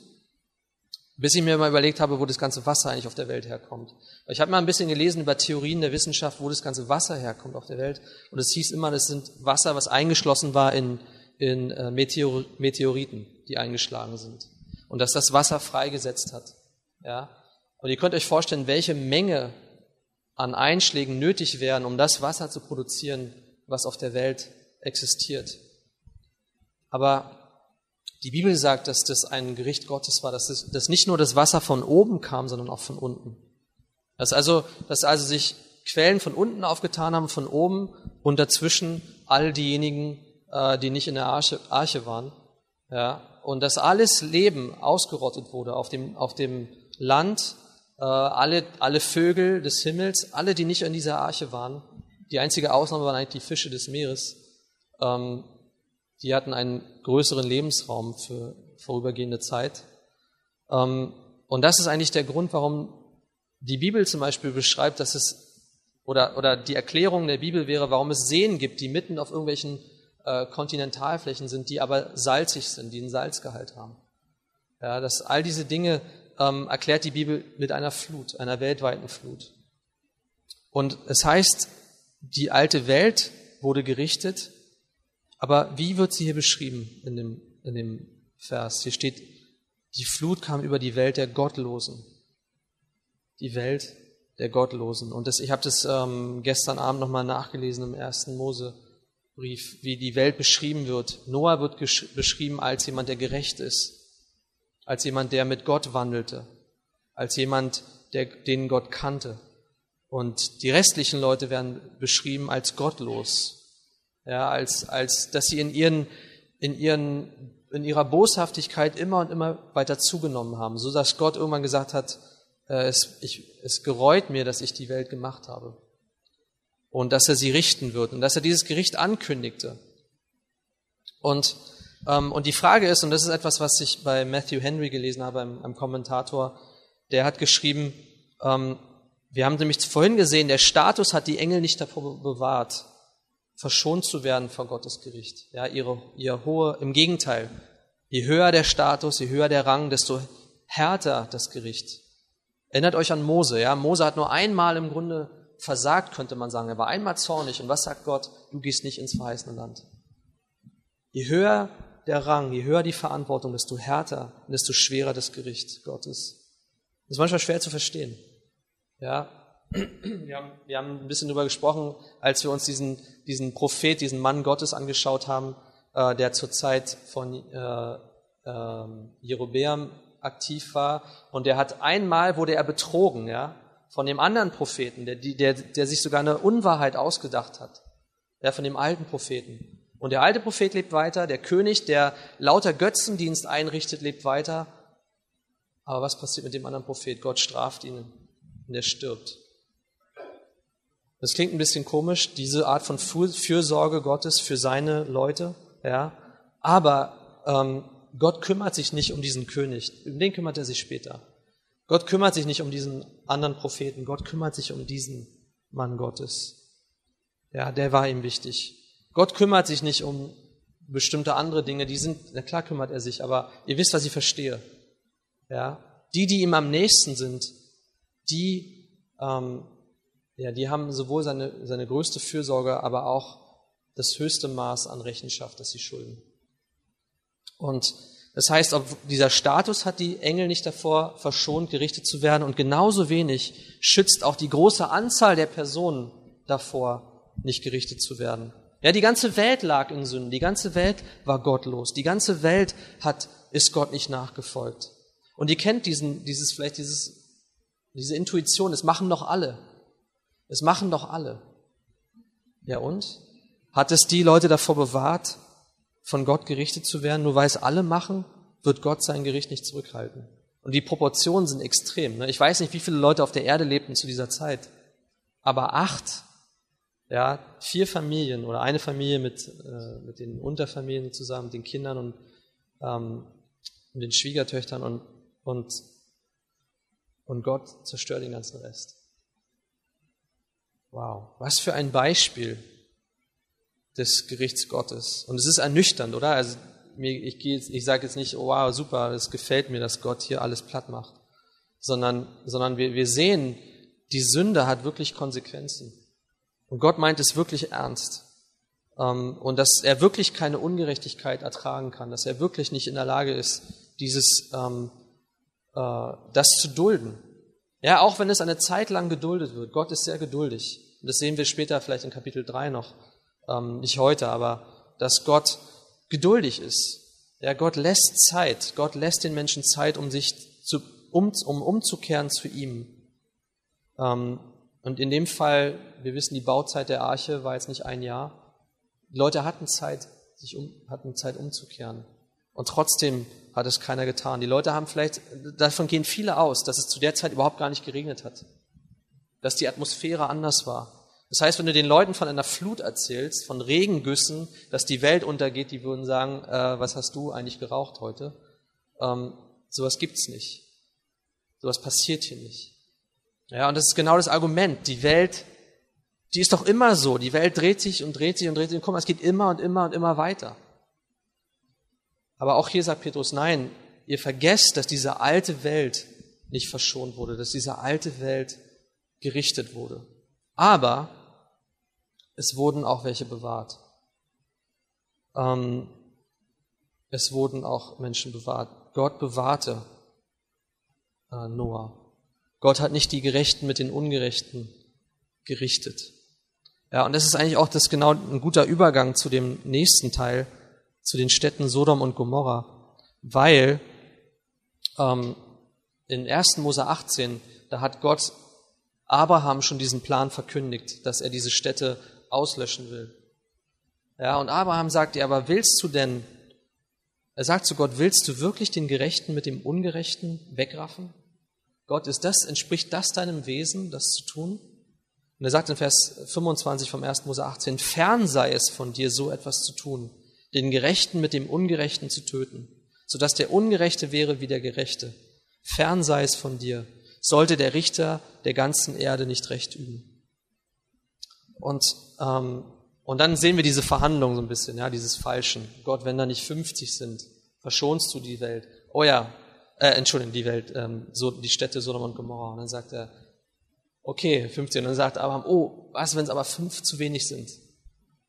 Bis ich mir mal überlegt habe, wo das ganze Wasser eigentlich auf der Welt herkommt. Ich habe mal ein bisschen gelesen über Theorien der Wissenschaft, wo das ganze Wasser herkommt auf der Welt. Und es hieß immer, das sind Wasser, was eingeschlossen war in, in äh, Meteor Meteoriten, die eingeschlagen sind. Und dass das Wasser freigesetzt hat. Ja? Und ihr könnt euch vorstellen, welche Menge an Einschlägen nötig wären, um das Wasser zu produzieren, was auf der Welt existiert. Aber die Bibel sagt, dass das ein Gericht Gottes war, dass, das, dass nicht nur das Wasser von oben kam, sondern auch von unten. Dass also, dass also sich Quellen von unten aufgetan haben, von oben und dazwischen all diejenigen, äh, die nicht in der Arche, Arche waren. Ja, und dass alles Leben ausgerottet wurde auf dem, auf dem Land, äh, alle, alle Vögel des Himmels, alle, die nicht in dieser Arche waren. Die einzige Ausnahme waren eigentlich die Fische des Meeres. Ähm, die hatten einen größeren Lebensraum für vorübergehende Zeit. Ähm, und das ist eigentlich der Grund, warum die Bibel zum Beispiel beschreibt, dass es, oder, oder die Erklärung der Bibel wäre, warum es Seen gibt, die mitten auf irgendwelchen äh, Kontinentalflächen sind, die aber salzig sind, die einen Salzgehalt haben. Ja, dass all diese Dinge ähm, erklärt die Bibel mit einer Flut, einer weltweiten Flut. Und es heißt, die alte Welt wurde gerichtet aber wie wird sie hier beschrieben in dem, in dem Vers? Hier steht, die Flut kam über die Welt der Gottlosen. Die Welt der Gottlosen. Und das, ich habe das ähm, gestern Abend nochmal nachgelesen im ersten Mosebrief, wie die Welt beschrieben wird. Noah wird beschrieben als jemand, der gerecht ist, als jemand, der mit Gott wandelte, als jemand, der, den Gott kannte. Und die restlichen Leute werden beschrieben als gottlos, ja, als, als dass sie in ihren, in ihren, in ihrer Boshaftigkeit immer und immer weiter zugenommen haben, so dass Gott irgendwann gesagt hat, äh, es, ich, es gereut mir, dass ich die Welt gemacht habe. Und dass er sie richten wird und dass er dieses Gericht ankündigte. Und, ähm, und die Frage ist, und das ist etwas, was ich bei Matthew Henry gelesen habe, einem, einem Kommentator, der hat geschrieben, ähm, wir haben nämlich vorhin gesehen, der Status hat die Engel nicht davor bewahrt, verschont zu werden vor Gottes Gericht. Ja, ihre, ihr hohe, im Gegenteil, je höher der Status, je höher der Rang, desto härter das Gericht. Erinnert euch an Mose, ja. Mose hat nur einmal im Grunde versagt, könnte man sagen. Er war einmal zornig. Und was sagt Gott? Du gehst nicht ins verheißene Land. Je höher der Rang, je höher die Verantwortung, desto härter und desto schwerer das Gericht Gottes. Das ist manchmal schwer zu verstehen. Ja, wir haben, wir haben ein bisschen darüber gesprochen, als wir uns diesen, diesen Prophet, diesen Mann Gottes angeschaut haben, äh, der zur Zeit von äh, äh, Jerobeam aktiv war. Und der hat einmal, wurde er betrogen, ja, von dem anderen Propheten, der, der, der sich sogar eine Unwahrheit ausgedacht hat. Ja, von dem alten Propheten. Und der alte Prophet lebt weiter, der König, der lauter Götzendienst einrichtet, lebt weiter. Aber was passiert mit dem anderen Prophet? Gott straft ihn und er stirbt. Das klingt ein bisschen komisch, diese Art von Fürsorge Gottes für seine Leute, ja. Aber ähm, Gott kümmert sich nicht um diesen König, um den kümmert er sich später. Gott kümmert sich nicht um diesen anderen Propheten, Gott kümmert sich um diesen Mann Gottes. Ja, der war ihm wichtig. Gott kümmert sich nicht um bestimmte andere Dinge, die sind, na klar kümmert er sich, aber ihr wisst, was ich verstehe. Ja, die, die ihm am nächsten sind, die ähm, ja, die haben sowohl seine, seine größte Fürsorge, aber auch das höchste Maß an Rechenschaft, das sie schulden. Und das heißt, dieser Status hat die Engel nicht davor verschont, gerichtet zu werden und genauso wenig schützt auch die große Anzahl der Personen davor, nicht gerichtet zu werden. Ja, die ganze Welt lag in Sünden, die ganze Welt war gottlos, die ganze Welt hat, ist Gott nicht nachgefolgt. Und ihr kennt diesen, dieses, vielleicht dieses, diese Intuition, es machen doch alle. Es machen doch alle. Ja und? Hat es die Leute davor bewahrt, von Gott gerichtet zu werden? Nur weil es alle machen, wird Gott sein Gericht nicht zurückhalten. Und die Proportionen sind extrem. Ne? Ich weiß nicht, wie viele Leute auf der Erde lebten zu dieser Zeit, aber acht, ja, vier Familien oder eine Familie mit, äh, mit den Unterfamilien zusammen, mit den Kindern und, ähm, und den Schwiegertöchtern und, und, und Gott zerstört den ganzen Rest. Wow, was für ein Beispiel des Gerichts Gottes. Und es ist ernüchternd, oder? Also ich, gehe jetzt, ich sage jetzt nicht, oh, wow, super, es gefällt mir, dass Gott hier alles platt macht, sondern, sondern wir, wir sehen, die Sünde hat wirklich Konsequenzen. Und Gott meint es wirklich ernst. Ähm, und dass er wirklich keine Ungerechtigkeit ertragen kann, dass er wirklich nicht in der Lage ist, dieses, ähm, äh, das zu dulden. Ja, auch wenn es eine Zeit lang geduldet wird. Gott ist sehr geduldig. Und das sehen wir später vielleicht in Kapitel 3 noch. Ähm, nicht heute, aber dass Gott geduldig ist. Ja, Gott lässt Zeit. Gott lässt den Menschen Zeit, um sich zu, um, um umzukehren zu ihm. Ähm, und in dem Fall, wir wissen, die Bauzeit der Arche war jetzt nicht ein Jahr. Die Leute hatten Zeit, sich um, hatten Zeit umzukehren. Und trotzdem hat es keiner getan. Die Leute haben vielleicht, davon gehen viele aus, dass es zu der Zeit überhaupt gar nicht geregnet hat. Dass die Atmosphäre anders war. Das heißt, wenn du den Leuten von einer Flut erzählst, von Regengüssen, dass die Welt untergeht, die würden sagen, äh, was hast du eigentlich geraucht heute? Ähm, sowas gibt's nicht. Sowas passiert hier nicht. Ja, und das ist genau das Argument. Die Welt, die ist doch immer so. Die Welt dreht sich und dreht sich und dreht sich und guck mal, es geht immer und immer und immer weiter. Aber auch hier sagt Petrus, nein, ihr vergesst, dass diese alte Welt nicht verschont wurde, dass diese alte Welt gerichtet wurde. Aber es wurden auch welche bewahrt. Ähm, es wurden auch Menschen bewahrt. Gott bewahrte äh, Noah. Gott hat nicht die Gerechten mit den Ungerechten gerichtet. Ja, und das ist eigentlich auch das genau ein guter Übergang zu dem nächsten Teil, zu den Städten Sodom und Gomorra, weil ähm, in 1. Mose 18, da hat Gott Abraham schon diesen Plan verkündigt, dass er diese Städte auslöschen will. Ja, und Abraham sagt ihr, aber willst du denn, er sagt zu Gott, willst du wirklich den Gerechten mit dem Ungerechten wegraffen? Gott, ist das, entspricht das deinem Wesen, das zu tun? Und er sagt in Vers 25 vom 1. Mose 18, fern sei es von dir, so etwas zu tun den Gerechten mit dem Ungerechten zu töten, sodass der Ungerechte wäre wie der Gerechte. Fern sei es von dir, sollte der Richter der ganzen Erde nicht recht üben. Und, ähm, und dann sehen wir diese Verhandlung so ein bisschen, ja, dieses Falschen. Gott, wenn da nicht 50 sind, verschonst du die Welt. Oh ja, äh, Entschuldigung, die Welt, ähm, so, die Städte Sodom und Gomorra. Und dann sagt er, okay, 50. Und dann sagt Abraham, oh, was, wenn es aber fünf zu wenig sind?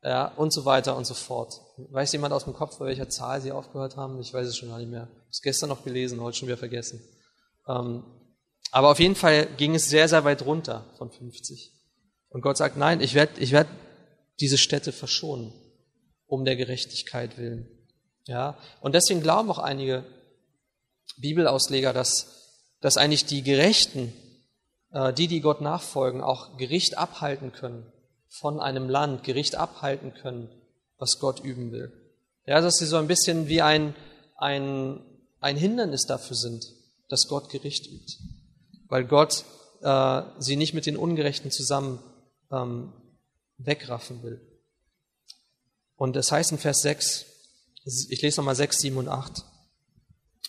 ja, und so weiter und so fort. Weiß jemand aus dem Kopf, bei welcher Zahl sie aufgehört haben? Ich weiß es schon gar nicht mehr. Ich habe es gestern noch gelesen, heute schon wieder vergessen. Ähm, aber auf jeden Fall ging es sehr, sehr weit runter von 50. Und Gott sagt, nein, ich werde ich werd diese Städte verschonen, um der Gerechtigkeit willen. Ja, und deswegen glauben auch einige Bibelausleger, dass, dass eigentlich die Gerechten, äh, die, die Gott nachfolgen, auch Gericht abhalten können von einem Land Gericht abhalten können, was Gott üben will. Ja, dass sie so ein bisschen wie ein, ein, ein Hindernis dafür sind, dass Gott Gericht übt. Weil Gott äh, sie nicht mit den Ungerechten zusammen ähm, wegraffen will. Und es heißt in Vers 6, ich lese nochmal 6, 7 und 8.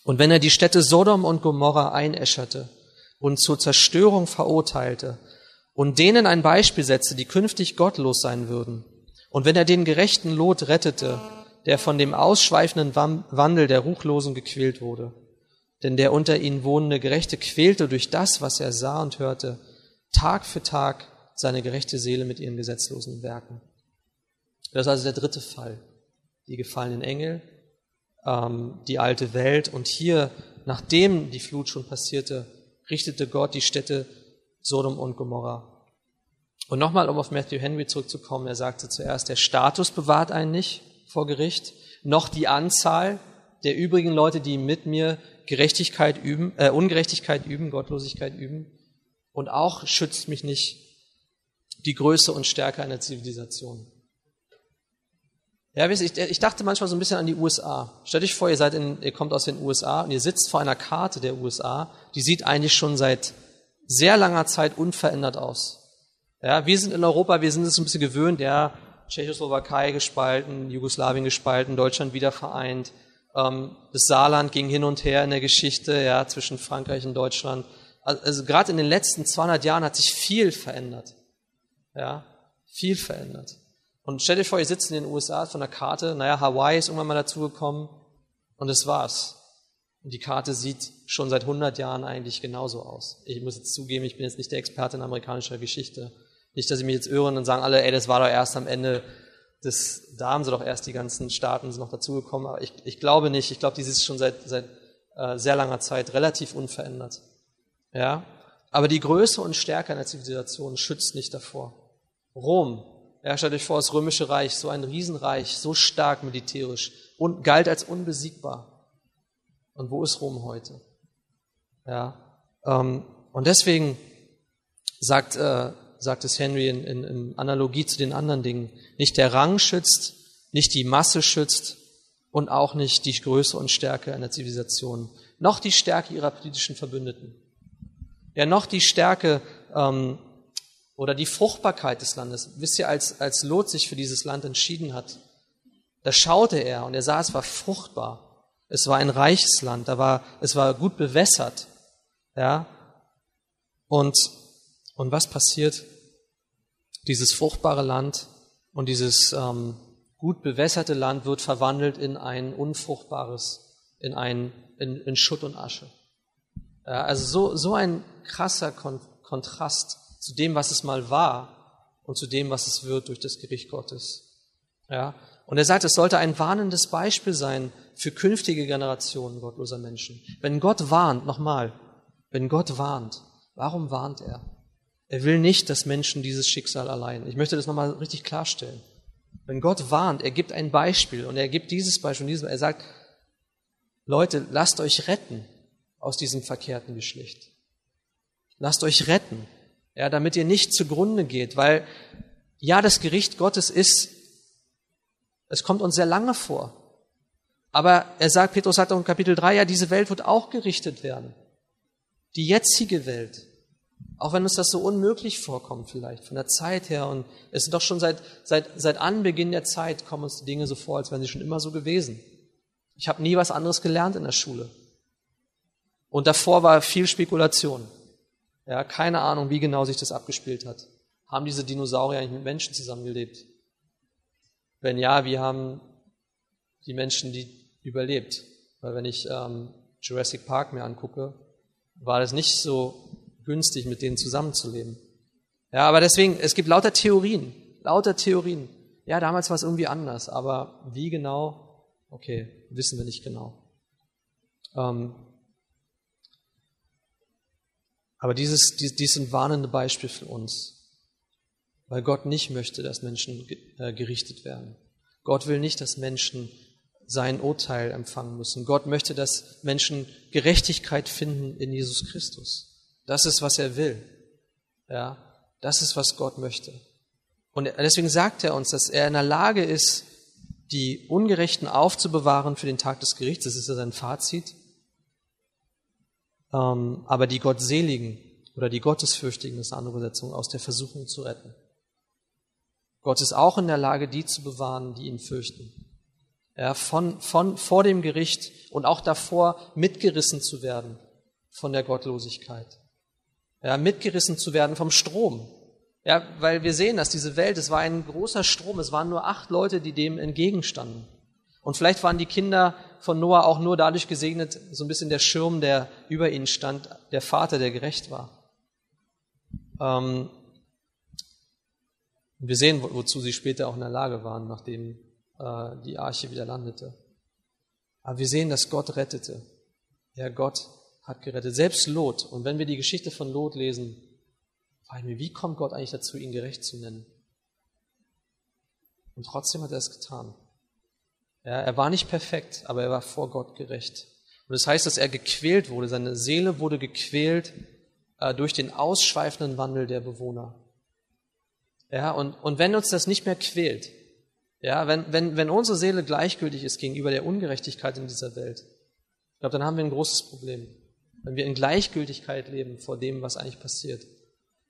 Und wenn er die Städte Sodom und Gomorra einäscherte und zur Zerstörung verurteilte und denen ein Beispiel setzte, die künftig gottlos sein würden, und wenn er den gerechten Lot rettete, der von dem ausschweifenden Wandel der Ruchlosen gequält wurde, denn der unter ihnen wohnende Gerechte quälte durch das, was er sah und hörte, Tag für Tag seine gerechte Seele mit ihren gesetzlosen Werken. Das ist also der dritte Fall. Die gefallenen Engel, ähm, die alte Welt. Und hier, nachdem die Flut schon passierte, richtete Gott die Städte Sodom und Gomorra. Und nochmal, um auf Matthew Henry zurückzukommen, er sagte zuerst, der Status bewahrt einen nicht vor Gericht, noch die Anzahl der übrigen Leute, die mit mir Gerechtigkeit üben, äh, Ungerechtigkeit üben, Gottlosigkeit üben. Und auch schützt mich nicht die Größe und Stärke einer Zivilisation. Ja, ich, dachte manchmal so ein bisschen an die USA. Stellt euch vor, ihr seid in, ihr kommt aus den USA und ihr sitzt vor einer Karte der USA, die sieht eigentlich schon seit sehr langer Zeit unverändert aus. Ja, wir sind in Europa, wir sind es ein bisschen gewöhnt, ja, Tschechoslowakei gespalten, Jugoslawien gespalten, Deutschland wieder vereint. Ähm, das Saarland ging hin und her in der Geschichte, ja, zwischen Frankreich und Deutschland. Also, also gerade in den letzten 200 Jahren hat sich viel verändert. Ja, viel verändert. Und stell dir vor, ihr sitzt in den USA von der Karte, naja, Hawaii ist irgendwann mal dazugekommen und das war's. Und die Karte sieht schon seit 100 Jahren eigentlich genauso aus. Ich muss jetzt zugeben, ich bin jetzt nicht der Experte in amerikanischer Geschichte. Nicht, dass sie mich jetzt irren und sagen alle, ey, das war doch erst am Ende des, da haben sie doch erst die ganzen Staaten noch dazugekommen. Aber ich, ich glaube nicht. Ich glaube, die ist schon seit, seit äh, sehr langer Zeit relativ unverändert. Ja? Aber die Größe und Stärke einer Zivilisation schützt nicht davor. Rom ja, stellt euch vor, das Römische Reich, so ein Riesenreich, so stark militärisch und galt als unbesiegbar. Und wo ist Rom heute? Ja, ähm, und deswegen sagt, äh, sagt es Henry in, in, in Analogie zu den anderen Dingen, nicht der Rang schützt, nicht die Masse schützt und auch nicht die Größe und Stärke einer Zivilisation, noch die Stärke ihrer politischen Verbündeten. Ja, noch die Stärke ähm, oder die Fruchtbarkeit des Landes. Wisst ihr, als, als Lot sich für dieses Land entschieden hat, da schaute er und er sah, es war fruchtbar. Es war ein reiches Land, da war, es war gut bewässert. Ja? Und, und was passiert? Dieses fruchtbare Land und dieses ähm, gut bewässerte Land wird verwandelt in ein unfruchtbares, in ein in, in Schutt und Asche. Ja, also so, so ein krasser Kon Kontrast zu dem, was es mal war und zu dem, was es wird durch das Gericht Gottes. Ja? Und er sagt, es sollte ein warnendes Beispiel sein für künftige Generationen gottloser Menschen. Wenn Gott warnt, nochmal, wenn Gott warnt, warum warnt er? Er will nicht, dass Menschen dieses Schicksal allein. Ich möchte das nochmal richtig klarstellen. Wenn Gott warnt, er gibt ein Beispiel und er gibt dieses Beispiel und dieses, er sagt, Leute, lasst euch retten aus diesem verkehrten Geschlecht. Lasst euch retten ja, damit ihr nicht zugrunde geht, weil ja, das Gericht Gottes ist, es kommt uns sehr lange vor. Aber er sagt, Petrus sagt auch in Kapitel 3, ja, diese Welt wird auch gerichtet werden. Die jetzige Welt. Auch wenn uns das so unmöglich vorkommt vielleicht, von der Zeit her. Und es ist doch schon seit, seit, seit Anbeginn der Zeit kommen uns die Dinge so vor, als wären sie schon immer so gewesen. Ich habe nie was anderes gelernt in der Schule. Und davor war viel Spekulation. Ja, keine Ahnung, wie genau sich das abgespielt hat. Haben diese Dinosaurier eigentlich mit Menschen zusammengelebt? Wenn ja, wie haben die Menschen die überlebt? Weil wenn ich ähm, Jurassic Park mir angucke, war das nicht so günstig, mit denen zusammenzuleben. Ja, aber deswegen, es gibt lauter Theorien, lauter Theorien. Ja, damals war es irgendwie anders, aber wie genau? Okay, wissen wir nicht genau. Ähm, aber dieses, dies, dies sind warnende Beispiele für uns, weil Gott nicht möchte, dass Menschen äh, gerichtet werden. Gott will nicht, dass Menschen sein Urteil empfangen müssen. Gott möchte, dass Menschen Gerechtigkeit finden in Jesus Christus. Das ist, was er will. Ja, das ist, was Gott möchte. Und deswegen sagt er uns, dass er in der Lage ist, die Ungerechten aufzubewahren für den Tag des Gerichts. Das ist ja sein Fazit. Ähm, aber die Gottseligen oder die Gottesfürchtigen ist eine andere Übersetzung, aus der Versuchung zu retten. Gott ist auch in der Lage, die zu bewahren, die ihn fürchten. Ja, von, von, vor dem Gericht und auch davor mitgerissen zu werden von der Gottlosigkeit. Ja, mitgerissen zu werden vom Strom. Ja, weil wir sehen, dass diese Welt, es war ein großer Strom, es waren nur acht Leute, die dem entgegenstanden. Und vielleicht waren die Kinder von Noah auch nur dadurch gesegnet, so ein bisschen der Schirm, der über ihnen stand, der Vater, der gerecht war. Ähm, wir sehen, wozu sie später auch in der Lage waren, nachdem äh, die Arche wieder landete. Aber wir sehen, dass Gott rettete. Ja, Gott hat gerettet. Selbst Lot. Und wenn wir die Geschichte von Lot lesen, fragen wir, wie kommt Gott eigentlich dazu, ihn gerecht zu nennen? Und trotzdem hat er es getan. Ja, er war nicht perfekt, aber er war vor Gott gerecht. Und das heißt, dass er gequält wurde. Seine Seele wurde gequält äh, durch den ausschweifenden Wandel der Bewohner. Ja, und, und wenn uns das nicht mehr quält, ja, wenn, wenn, wenn unsere Seele gleichgültig ist gegenüber der Ungerechtigkeit in dieser Welt, ich glaube, dann haben wir ein großes Problem. Wenn wir in Gleichgültigkeit leben vor dem, was eigentlich passiert.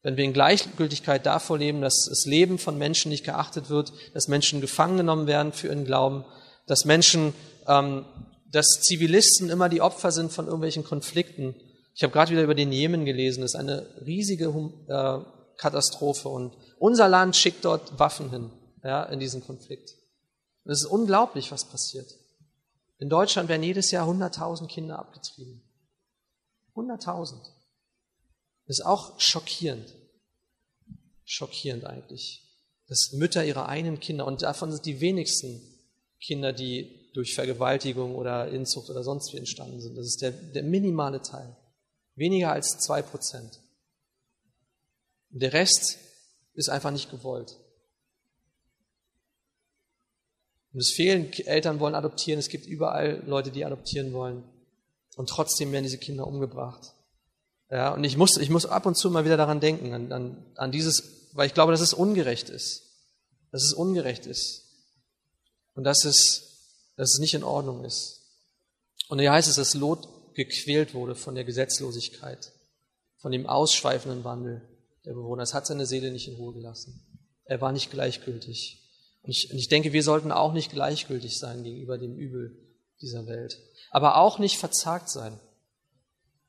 Wenn wir in Gleichgültigkeit davor leben, dass das Leben von Menschen nicht geachtet wird, dass Menschen gefangen genommen werden für ihren Glauben, dass Menschen, ähm, dass Zivilisten immer die Opfer sind von irgendwelchen Konflikten. Ich habe gerade wieder über den Jemen gelesen, das ist eine riesige äh, Katastrophe und unser Land schickt dort Waffen hin, ja, in diesen Konflikt. Und es ist unglaublich, was passiert. In Deutschland werden jedes Jahr 100.000 Kinder abgetrieben. 100.000. Das ist auch schockierend. Schockierend eigentlich. Dass Mütter ihre eigenen Kinder, und davon sind die wenigsten Kinder, die durch Vergewaltigung oder Inzucht oder sonst wie entstanden sind. Das ist der, der minimale Teil. Weniger als zwei Prozent. Und der Rest ist einfach nicht gewollt. Und es fehlen, Eltern wollen adoptieren, es gibt überall Leute, die adoptieren wollen. Und trotzdem werden diese Kinder umgebracht. Ja, und ich muss, ich muss ab und zu mal wieder daran denken, an, an, an dieses, weil ich glaube, dass es ungerecht ist. Dass es ungerecht ist. Und dass es, dass es nicht in Ordnung ist. Und hier heißt es, dass Lot gequält wurde von der Gesetzlosigkeit, von dem ausschweifenden Wandel der Bewohner. Es hat seine Seele nicht in Ruhe gelassen. Er war nicht gleichgültig. Und ich, und ich denke, wir sollten auch nicht gleichgültig sein gegenüber dem Übel dieser Welt. Aber auch nicht verzagt sein.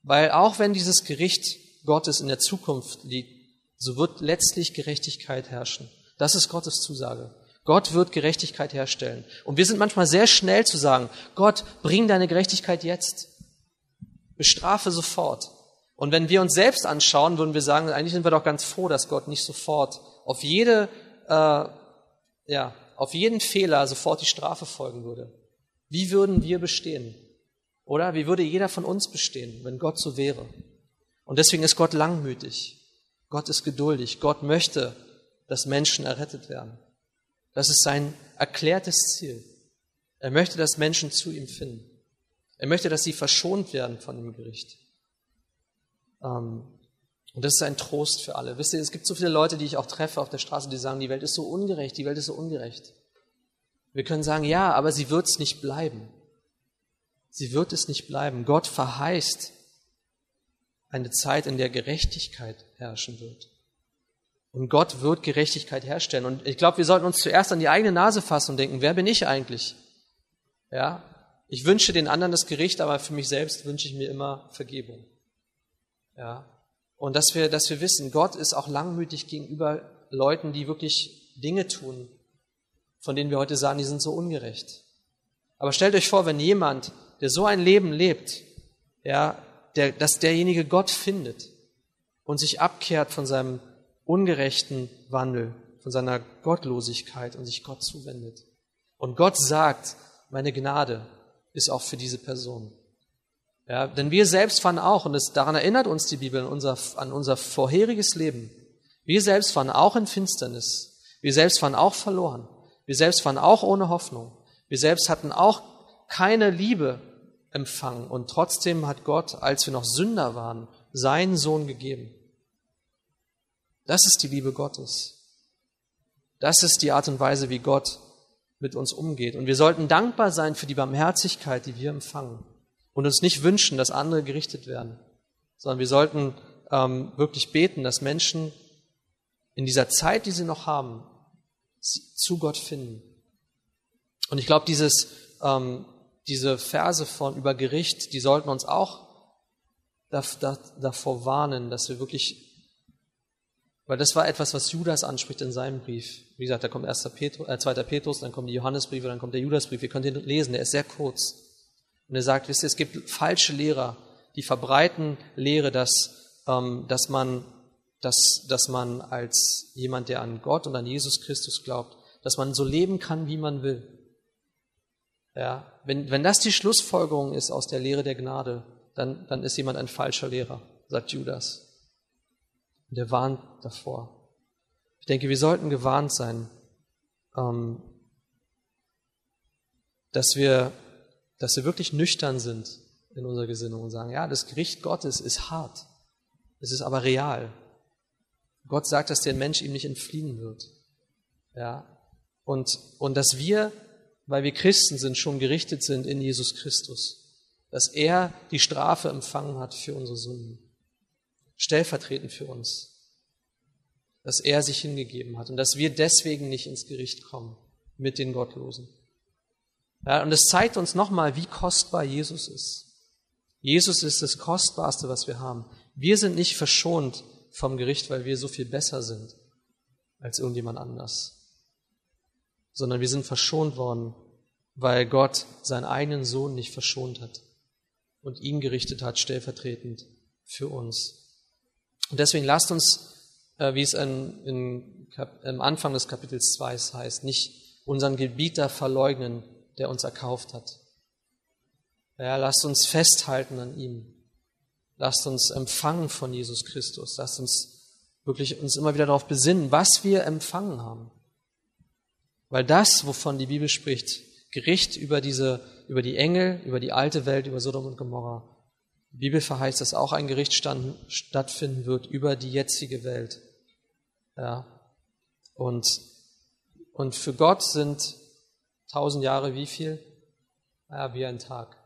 Weil auch wenn dieses Gericht Gottes in der Zukunft liegt, so wird letztlich Gerechtigkeit herrschen. Das ist Gottes Zusage. Gott wird Gerechtigkeit herstellen. Und wir sind manchmal sehr schnell zu sagen, Gott, bring deine Gerechtigkeit jetzt. Bestrafe sofort. Und wenn wir uns selbst anschauen, würden wir sagen, eigentlich sind wir doch ganz froh, dass Gott nicht sofort auf jede, äh, ja, auf jeden Fehler sofort die Strafe folgen würde. Wie würden wir bestehen? Oder wie würde jeder von uns bestehen, wenn Gott so wäre? Und deswegen ist Gott langmütig. Gott ist geduldig. Gott möchte, dass Menschen errettet werden. Das ist sein erklärtes Ziel. Er möchte, dass Menschen zu ihm finden. Er möchte, dass sie verschont werden von dem Gericht. Ähm, und das ist ein Trost für alle. Wisst ihr, es gibt so viele Leute, die ich auch treffe auf der Straße, die sagen, die Welt ist so ungerecht, die Welt ist so ungerecht. Wir können sagen, ja, aber sie wird es nicht bleiben. Sie wird es nicht bleiben. Gott verheißt eine Zeit, in der Gerechtigkeit herrschen wird. Und Gott wird Gerechtigkeit herstellen. Und ich glaube, wir sollten uns zuerst an die eigene Nase fassen und denken, wer bin ich eigentlich? Ja, ich wünsche den anderen das Gericht, aber für mich selbst wünsche ich mir immer Vergebung. Ja, und dass wir, dass wir wissen, Gott ist auch langmütig gegenüber Leuten, die wirklich Dinge tun, von denen wir heute sagen, die sind so ungerecht. Aber stellt euch vor, wenn jemand, der so ein Leben lebt, ja, der, dass derjenige Gott findet und sich abkehrt von seinem ungerechten Wandel, von seiner Gottlosigkeit und sich Gott zuwendet. Und Gott sagt, meine Gnade ist auch für diese Person. Ja, denn wir selbst waren auch, und es, daran erinnert uns die Bibel an unser, an unser vorheriges Leben, wir selbst waren auch in Finsternis. Wir selbst waren auch verloren. Wir selbst waren auch ohne Hoffnung. Wir selbst hatten auch keine Liebe empfangen. Und trotzdem hat Gott, als wir noch Sünder waren, seinen Sohn gegeben. Das ist die Liebe Gottes. Das ist die Art und Weise, wie Gott mit uns umgeht. Und wir sollten dankbar sein für die Barmherzigkeit, die wir empfangen. Und uns nicht wünschen, dass andere gerichtet werden, sondern wir sollten ähm, wirklich beten, dass Menschen in dieser Zeit, die sie noch haben, zu Gott finden. Und ich glaube, dieses, ähm, diese Verse von über Gericht, die sollten uns auch davor warnen, dass wir wirklich, weil das war etwas, was Judas anspricht in seinem Brief. Wie gesagt, da kommt 1. Petrus, äh, 2. Petrus, dann kommen die Johannesbriefe, dann kommt der Judasbrief. Ihr könnt ihn lesen, der ist sehr kurz. Und er sagt, wisst ihr, es gibt falsche Lehrer, die verbreiten Lehre, dass, ähm, dass man dass, dass man als jemand, der an Gott und an Jesus Christus glaubt, dass man so leben kann, wie man will. Ja, wenn, wenn das die Schlussfolgerung ist aus der Lehre der Gnade, dann, dann ist jemand ein falscher Lehrer, sagt Judas. Und er warnt davor. Ich denke, wir sollten gewarnt sein, ähm, dass wir, dass wir wirklich nüchtern sind in unserer Gesinnung und sagen, ja, das Gericht Gottes ist hart. Es ist aber real. Gott sagt, dass der Mensch ihm nicht entfliehen wird. Ja. Und, und dass wir, weil wir Christen sind, schon gerichtet sind in Jesus Christus. Dass er die Strafe empfangen hat für unsere Sünden. Stellvertretend für uns. Dass er sich hingegeben hat und dass wir deswegen nicht ins Gericht kommen mit den Gottlosen. Ja, und es zeigt uns nochmal, wie kostbar Jesus ist. Jesus ist das Kostbarste, was wir haben. Wir sind nicht verschont vom Gericht, weil wir so viel besser sind als irgendjemand anders, sondern wir sind verschont worden, weil Gott seinen eigenen Sohn nicht verschont hat und ihn gerichtet hat, stellvertretend für uns. Und deswegen lasst uns, äh, wie es in, im Anfang des Kapitels 2 heißt, nicht unseren Gebieter verleugnen, der uns erkauft hat. Ja, lasst uns festhalten an ihm. Lasst uns empfangen von Jesus Christus. Lasst uns wirklich uns immer wieder darauf besinnen, was wir empfangen haben. Weil das, wovon die Bibel spricht, Gericht über diese, über die Engel, über die alte Welt, über Sodom und Gomorra. Die Bibel verheißt, dass auch ein Gericht stattfinden wird über die jetzige Welt. Ja. Und, und für Gott sind tausend Jahre wie viel? Ja, wie ein Tag.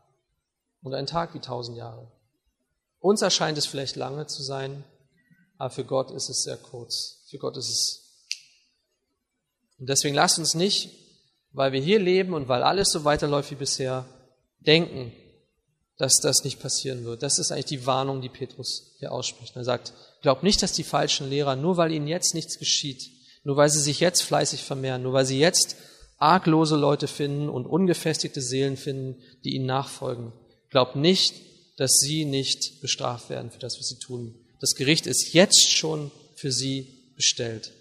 Und ein Tag wie tausend Jahre. Uns erscheint es vielleicht lange zu sein, aber für Gott ist es sehr kurz. Für Gott ist es. Und deswegen lasst uns nicht, weil wir hier leben und weil alles so weiterläuft wie bisher, denken, dass das nicht passieren wird. Das ist eigentlich die Warnung, die Petrus hier ausspricht. Er sagt, glaubt nicht, dass die falschen Lehrer, nur weil ihnen jetzt nichts geschieht, nur weil sie sich jetzt fleißig vermehren, nur weil sie jetzt arglose Leute finden und ungefestigte Seelen finden, die ihnen nachfolgen. Glaubt nicht, dass sie nicht bestraft werden für das, was sie tun. Das Gericht ist jetzt schon für sie bestellt.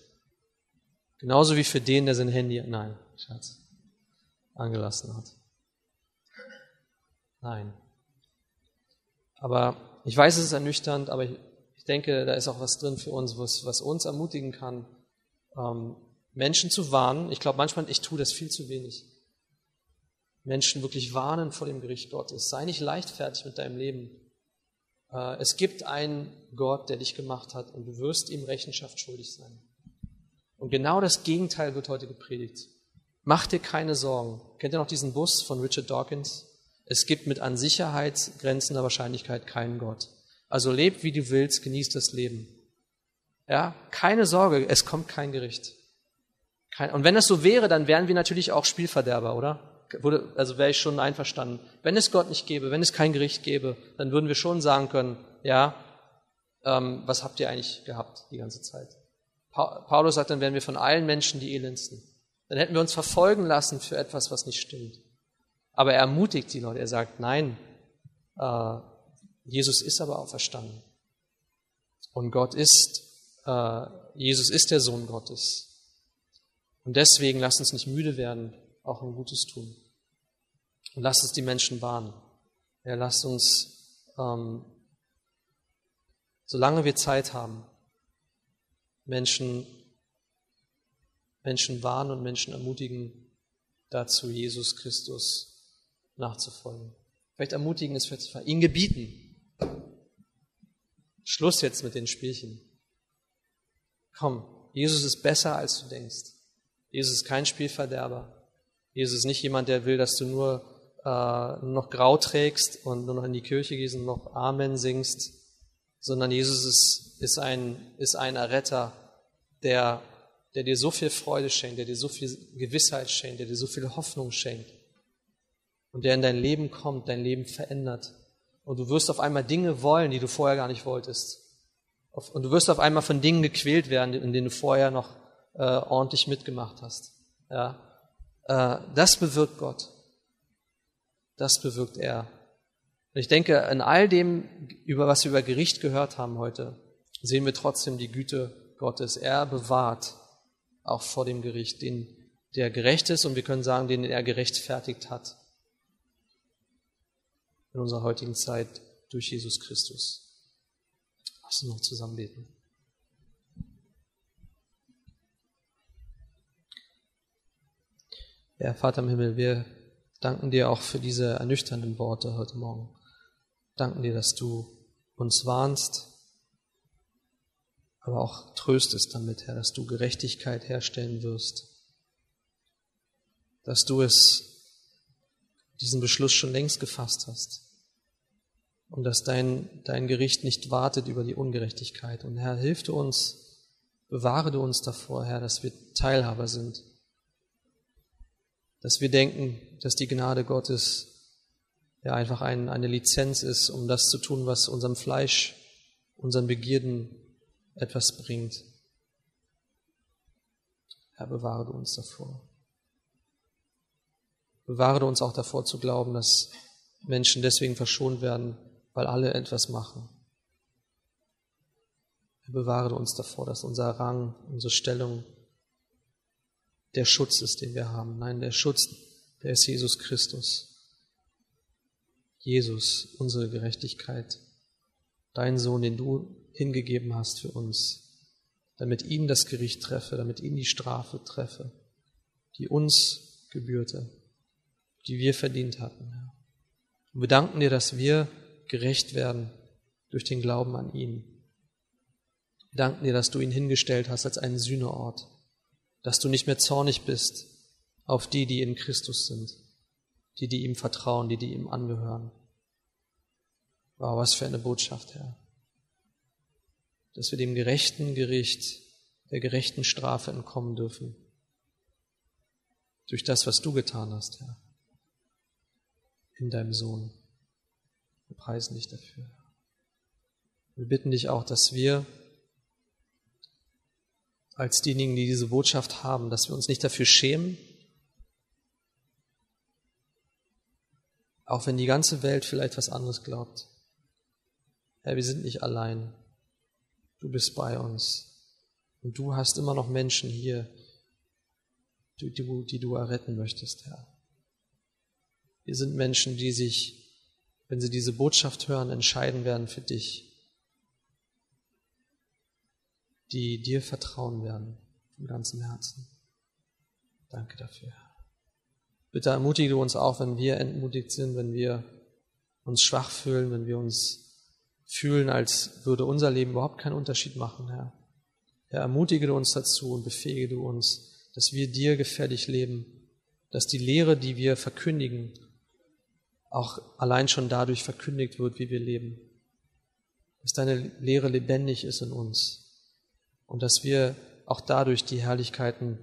Genauso wie für den, der sein Handy, nein, Schatz, angelassen hat. Nein. Aber ich weiß, es ist ernüchternd, aber ich, ich denke, da ist auch was drin für uns, was, was uns ermutigen kann, ähm, Menschen zu warnen. Ich glaube manchmal, ich tue das viel zu wenig. Menschen wirklich warnen vor dem Gericht Gottes. Sei nicht leichtfertig mit deinem Leben. Äh, es gibt einen Gott, der dich gemacht hat und du wirst ihm Rechenschaft schuldig sein. Und genau das Gegenteil wird heute gepredigt. Mach dir keine Sorgen. Kennt ihr noch diesen Bus von Richard Dawkins? Es gibt mit an Sicherheit grenzender Wahrscheinlichkeit keinen Gott. Also leb wie du willst, genieß das Leben. Ja, keine Sorge, es kommt kein Gericht. und wenn das so wäre, dann wären wir natürlich auch Spielverderber, oder? würde, also wäre ich schon einverstanden. Wenn es Gott nicht gäbe, wenn es kein Gericht gäbe, dann würden wir schon sagen können, ja, ähm, was habt ihr eigentlich gehabt die ganze Zeit? Paulus sagt, dann wären wir von allen Menschen die elendsten. Dann hätten wir uns verfolgen lassen für etwas, was nicht stimmt. Aber er ermutigt die Leute, er sagt, nein, äh, Jesus ist aber auferstanden. Und Gott ist, äh, Jesus ist der Sohn Gottes. Und deswegen lasst uns nicht müde werden, auch ein Gutes tun. Und lasst uns die Menschen warnen. Ja, lasst uns, ähm, solange wir Zeit haben, Menschen, Menschen warnen und Menschen ermutigen, dazu Jesus Christus nachzufolgen. Vielleicht ermutigen es vielleicht ihn gebieten. Schluss jetzt mit den Spielchen. Komm, Jesus ist besser, als du denkst. Jesus ist kein Spielverderber. Jesus ist nicht jemand, der will, dass du nur äh, noch grau trägst und nur noch in die Kirche gehst und noch Amen singst, sondern Jesus ist, ist, ein, ist ein Erretter, der, der dir so viel Freude schenkt, der dir so viel Gewissheit schenkt, der dir so viel Hoffnung schenkt und der in dein Leben kommt, dein Leben verändert. Und du wirst auf einmal Dinge wollen, die du vorher gar nicht wolltest. Und du wirst auf einmal von Dingen gequält werden, in denen du vorher noch äh, ordentlich mitgemacht hast. Ja, äh, das bewirkt Gott. Das bewirkt er. Und ich denke, in all dem, über was wir über Gericht gehört haben heute, sehen wir trotzdem die Güte Gottes. Er bewahrt auch vor dem Gericht, den, der gerecht ist und wir können sagen, den er gerechtfertigt hat in unserer heutigen Zeit durch Jesus Christus. Lass uns noch zusammen beten. Ja, Vater im Himmel, wir danken dir auch für diese ernüchternden Worte heute Morgen. Danken dir, dass du uns warnst, aber auch tröstest damit, Herr, dass du Gerechtigkeit herstellen wirst, dass du es diesen Beschluss schon längst gefasst hast und dass dein, dein Gericht nicht wartet über die Ungerechtigkeit. Und Herr, hilf du uns, bewahre du uns davor, Herr, dass wir Teilhaber sind, dass wir denken, dass die Gnade Gottes ja einfach ein, eine Lizenz ist, um das zu tun, was unserem Fleisch, unseren Begierden etwas bringt. Herr, bewahre du uns davor. Bewahre uns auch davor zu glauben, dass Menschen deswegen verschont werden, weil alle etwas machen. Bewahre uns davor, dass unser Rang, unsere Stellung der Schutz ist, den wir haben. Nein, der Schutz, der ist Jesus Christus. Jesus, unsere Gerechtigkeit. Dein Sohn, den du hingegeben hast für uns, damit ihn das Gericht treffe, damit ihn die Strafe treffe, die uns gebührte die wir verdient hatten. Und wir danken dir, dass wir gerecht werden durch den Glauben an ihn. Wir danken dir, dass du ihn hingestellt hast als einen Sühneort, dass du nicht mehr zornig bist auf die, die in Christus sind, die, die ihm vertrauen, die, die ihm angehören. Wow, was für eine Botschaft, Herr. Dass wir dem gerechten Gericht, der gerechten Strafe entkommen dürfen. Durch das, was du getan hast, Herr in deinem Sohn. Wir preisen dich dafür. Wir bitten dich auch, dass wir als diejenigen, die diese Botschaft haben, dass wir uns nicht dafür schämen, auch wenn die ganze Welt vielleicht was anderes glaubt. Herr, wir sind nicht allein. Du bist bei uns. Und du hast immer noch Menschen hier, die, die, die du erretten möchtest, Herr. Wir sind Menschen, die sich, wenn sie diese Botschaft hören, entscheiden werden für dich, die dir vertrauen werden von ganzem Herzen. Danke dafür. Bitte ermutige uns auch, wenn wir entmutigt sind, wenn wir uns schwach fühlen, wenn wir uns fühlen, als würde unser Leben überhaupt keinen Unterschied machen, Herr. Herr, ermutige du uns dazu und befähige du uns, dass wir dir gefällig leben, dass die Lehre, die wir verkündigen, auch allein schon dadurch verkündigt wird, wie wir leben. Dass deine Lehre lebendig ist in uns und dass wir auch dadurch die Herrlichkeiten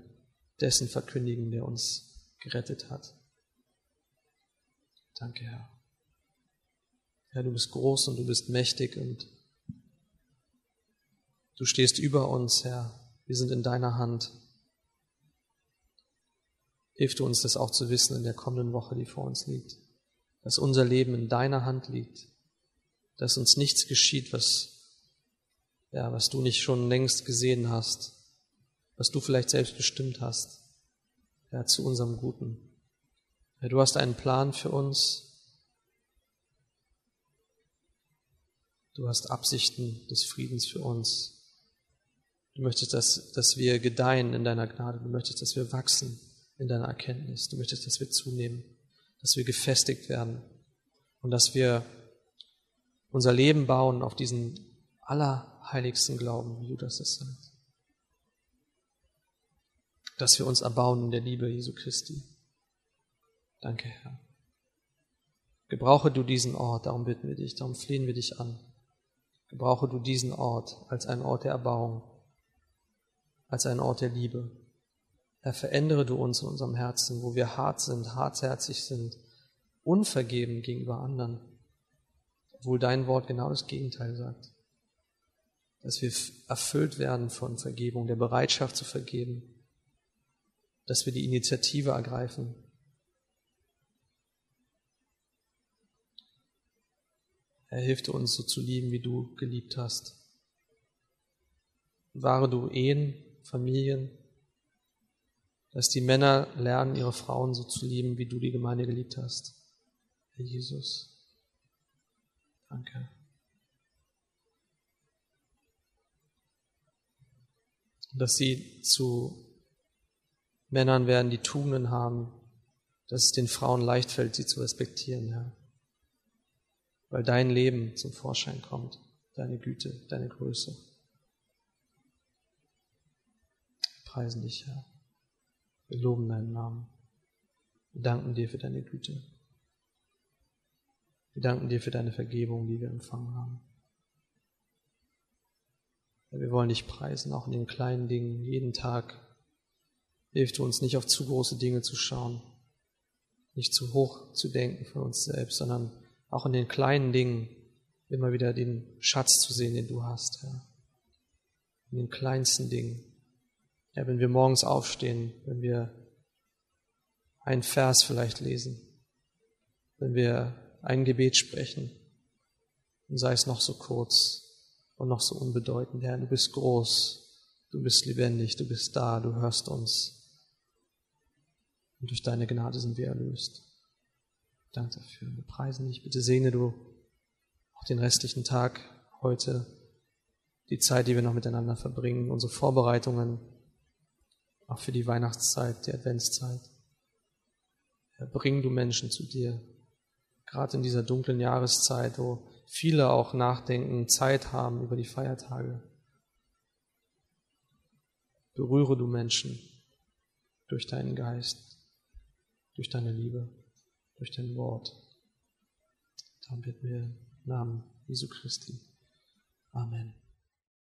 dessen verkündigen, der uns gerettet hat. Danke, Herr. Herr, du bist groß und du bist mächtig und du stehst über uns, Herr. Wir sind in deiner Hand. Hilf du uns, das auch zu wissen in der kommenden Woche, die vor uns liegt dass unser Leben in deiner Hand liegt, dass uns nichts geschieht, was, ja, was du nicht schon längst gesehen hast, was du vielleicht selbst bestimmt hast, ja, zu unserem Guten. Ja, du hast einen Plan für uns. Du hast Absichten des Friedens für uns. Du möchtest, dass, dass wir gedeihen in deiner Gnade. Du möchtest, dass wir wachsen in deiner Erkenntnis. Du möchtest, dass wir zunehmen dass wir gefestigt werden und dass wir unser Leben bauen auf diesen allerheiligsten Glauben, wie du das sagst. Dass wir uns erbauen in der Liebe Jesu Christi. Danke, Herr. Gebrauche du diesen Ort, darum bitten wir dich, darum flehen wir dich an. Gebrauche du diesen Ort als einen Ort der Erbauung. als einen Ort der Liebe. Herr, verändere du uns in unserem Herzen, wo wir hart sind, hartherzig sind, unvergeben gegenüber anderen, obwohl dein Wort genau das Gegenteil sagt. Dass wir erfüllt werden von Vergebung, der Bereitschaft zu vergeben, dass wir die Initiative ergreifen. Er hilft uns so zu lieben, wie du geliebt hast. Wahre du Ehen, Familien, dass die Männer lernen, ihre Frauen so zu lieben, wie du die Gemeinde geliebt hast. Herr Jesus, danke. Dass sie zu Männern werden, die Tugenden haben, dass es den Frauen leicht fällt, sie zu respektieren, Herr. Weil dein Leben zum Vorschein kommt, deine Güte, deine Größe. Wir preisen dich, Herr. Wir loben deinen Namen. Wir danken dir für deine Güte. Wir danken dir für deine Vergebung, die wir empfangen haben. Wir wollen dich preisen, auch in den kleinen Dingen, jeden Tag. Hilf du uns nicht auf zu große Dinge zu schauen, nicht zu hoch zu denken von uns selbst, sondern auch in den kleinen Dingen immer wieder den Schatz zu sehen, den du hast, Herr. In den kleinsten Dingen. Ja, wenn wir morgens aufstehen, wenn wir einen Vers vielleicht lesen, wenn wir ein Gebet sprechen, und sei es noch so kurz und noch so unbedeutend, Herr, du bist groß, du bist lebendig, du bist da, du hörst uns. Und durch deine Gnade sind wir erlöst. Danke dafür. Wir preisen dich. Bitte segne du auch den restlichen Tag heute, die Zeit, die wir noch miteinander verbringen, unsere Vorbereitungen, auch für die Weihnachtszeit, die Adventszeit. Bring du Menschen zu dir, gerade in dieser dunklen Jahreszeit, wo viele auch nachdenken, Zeit haben über die Feiertage. Berühre du Menschen durch deinen Geist, durch deine Liebe, durch dein Wort. Darum bitten wir im Namen Jesu Christi. Amen.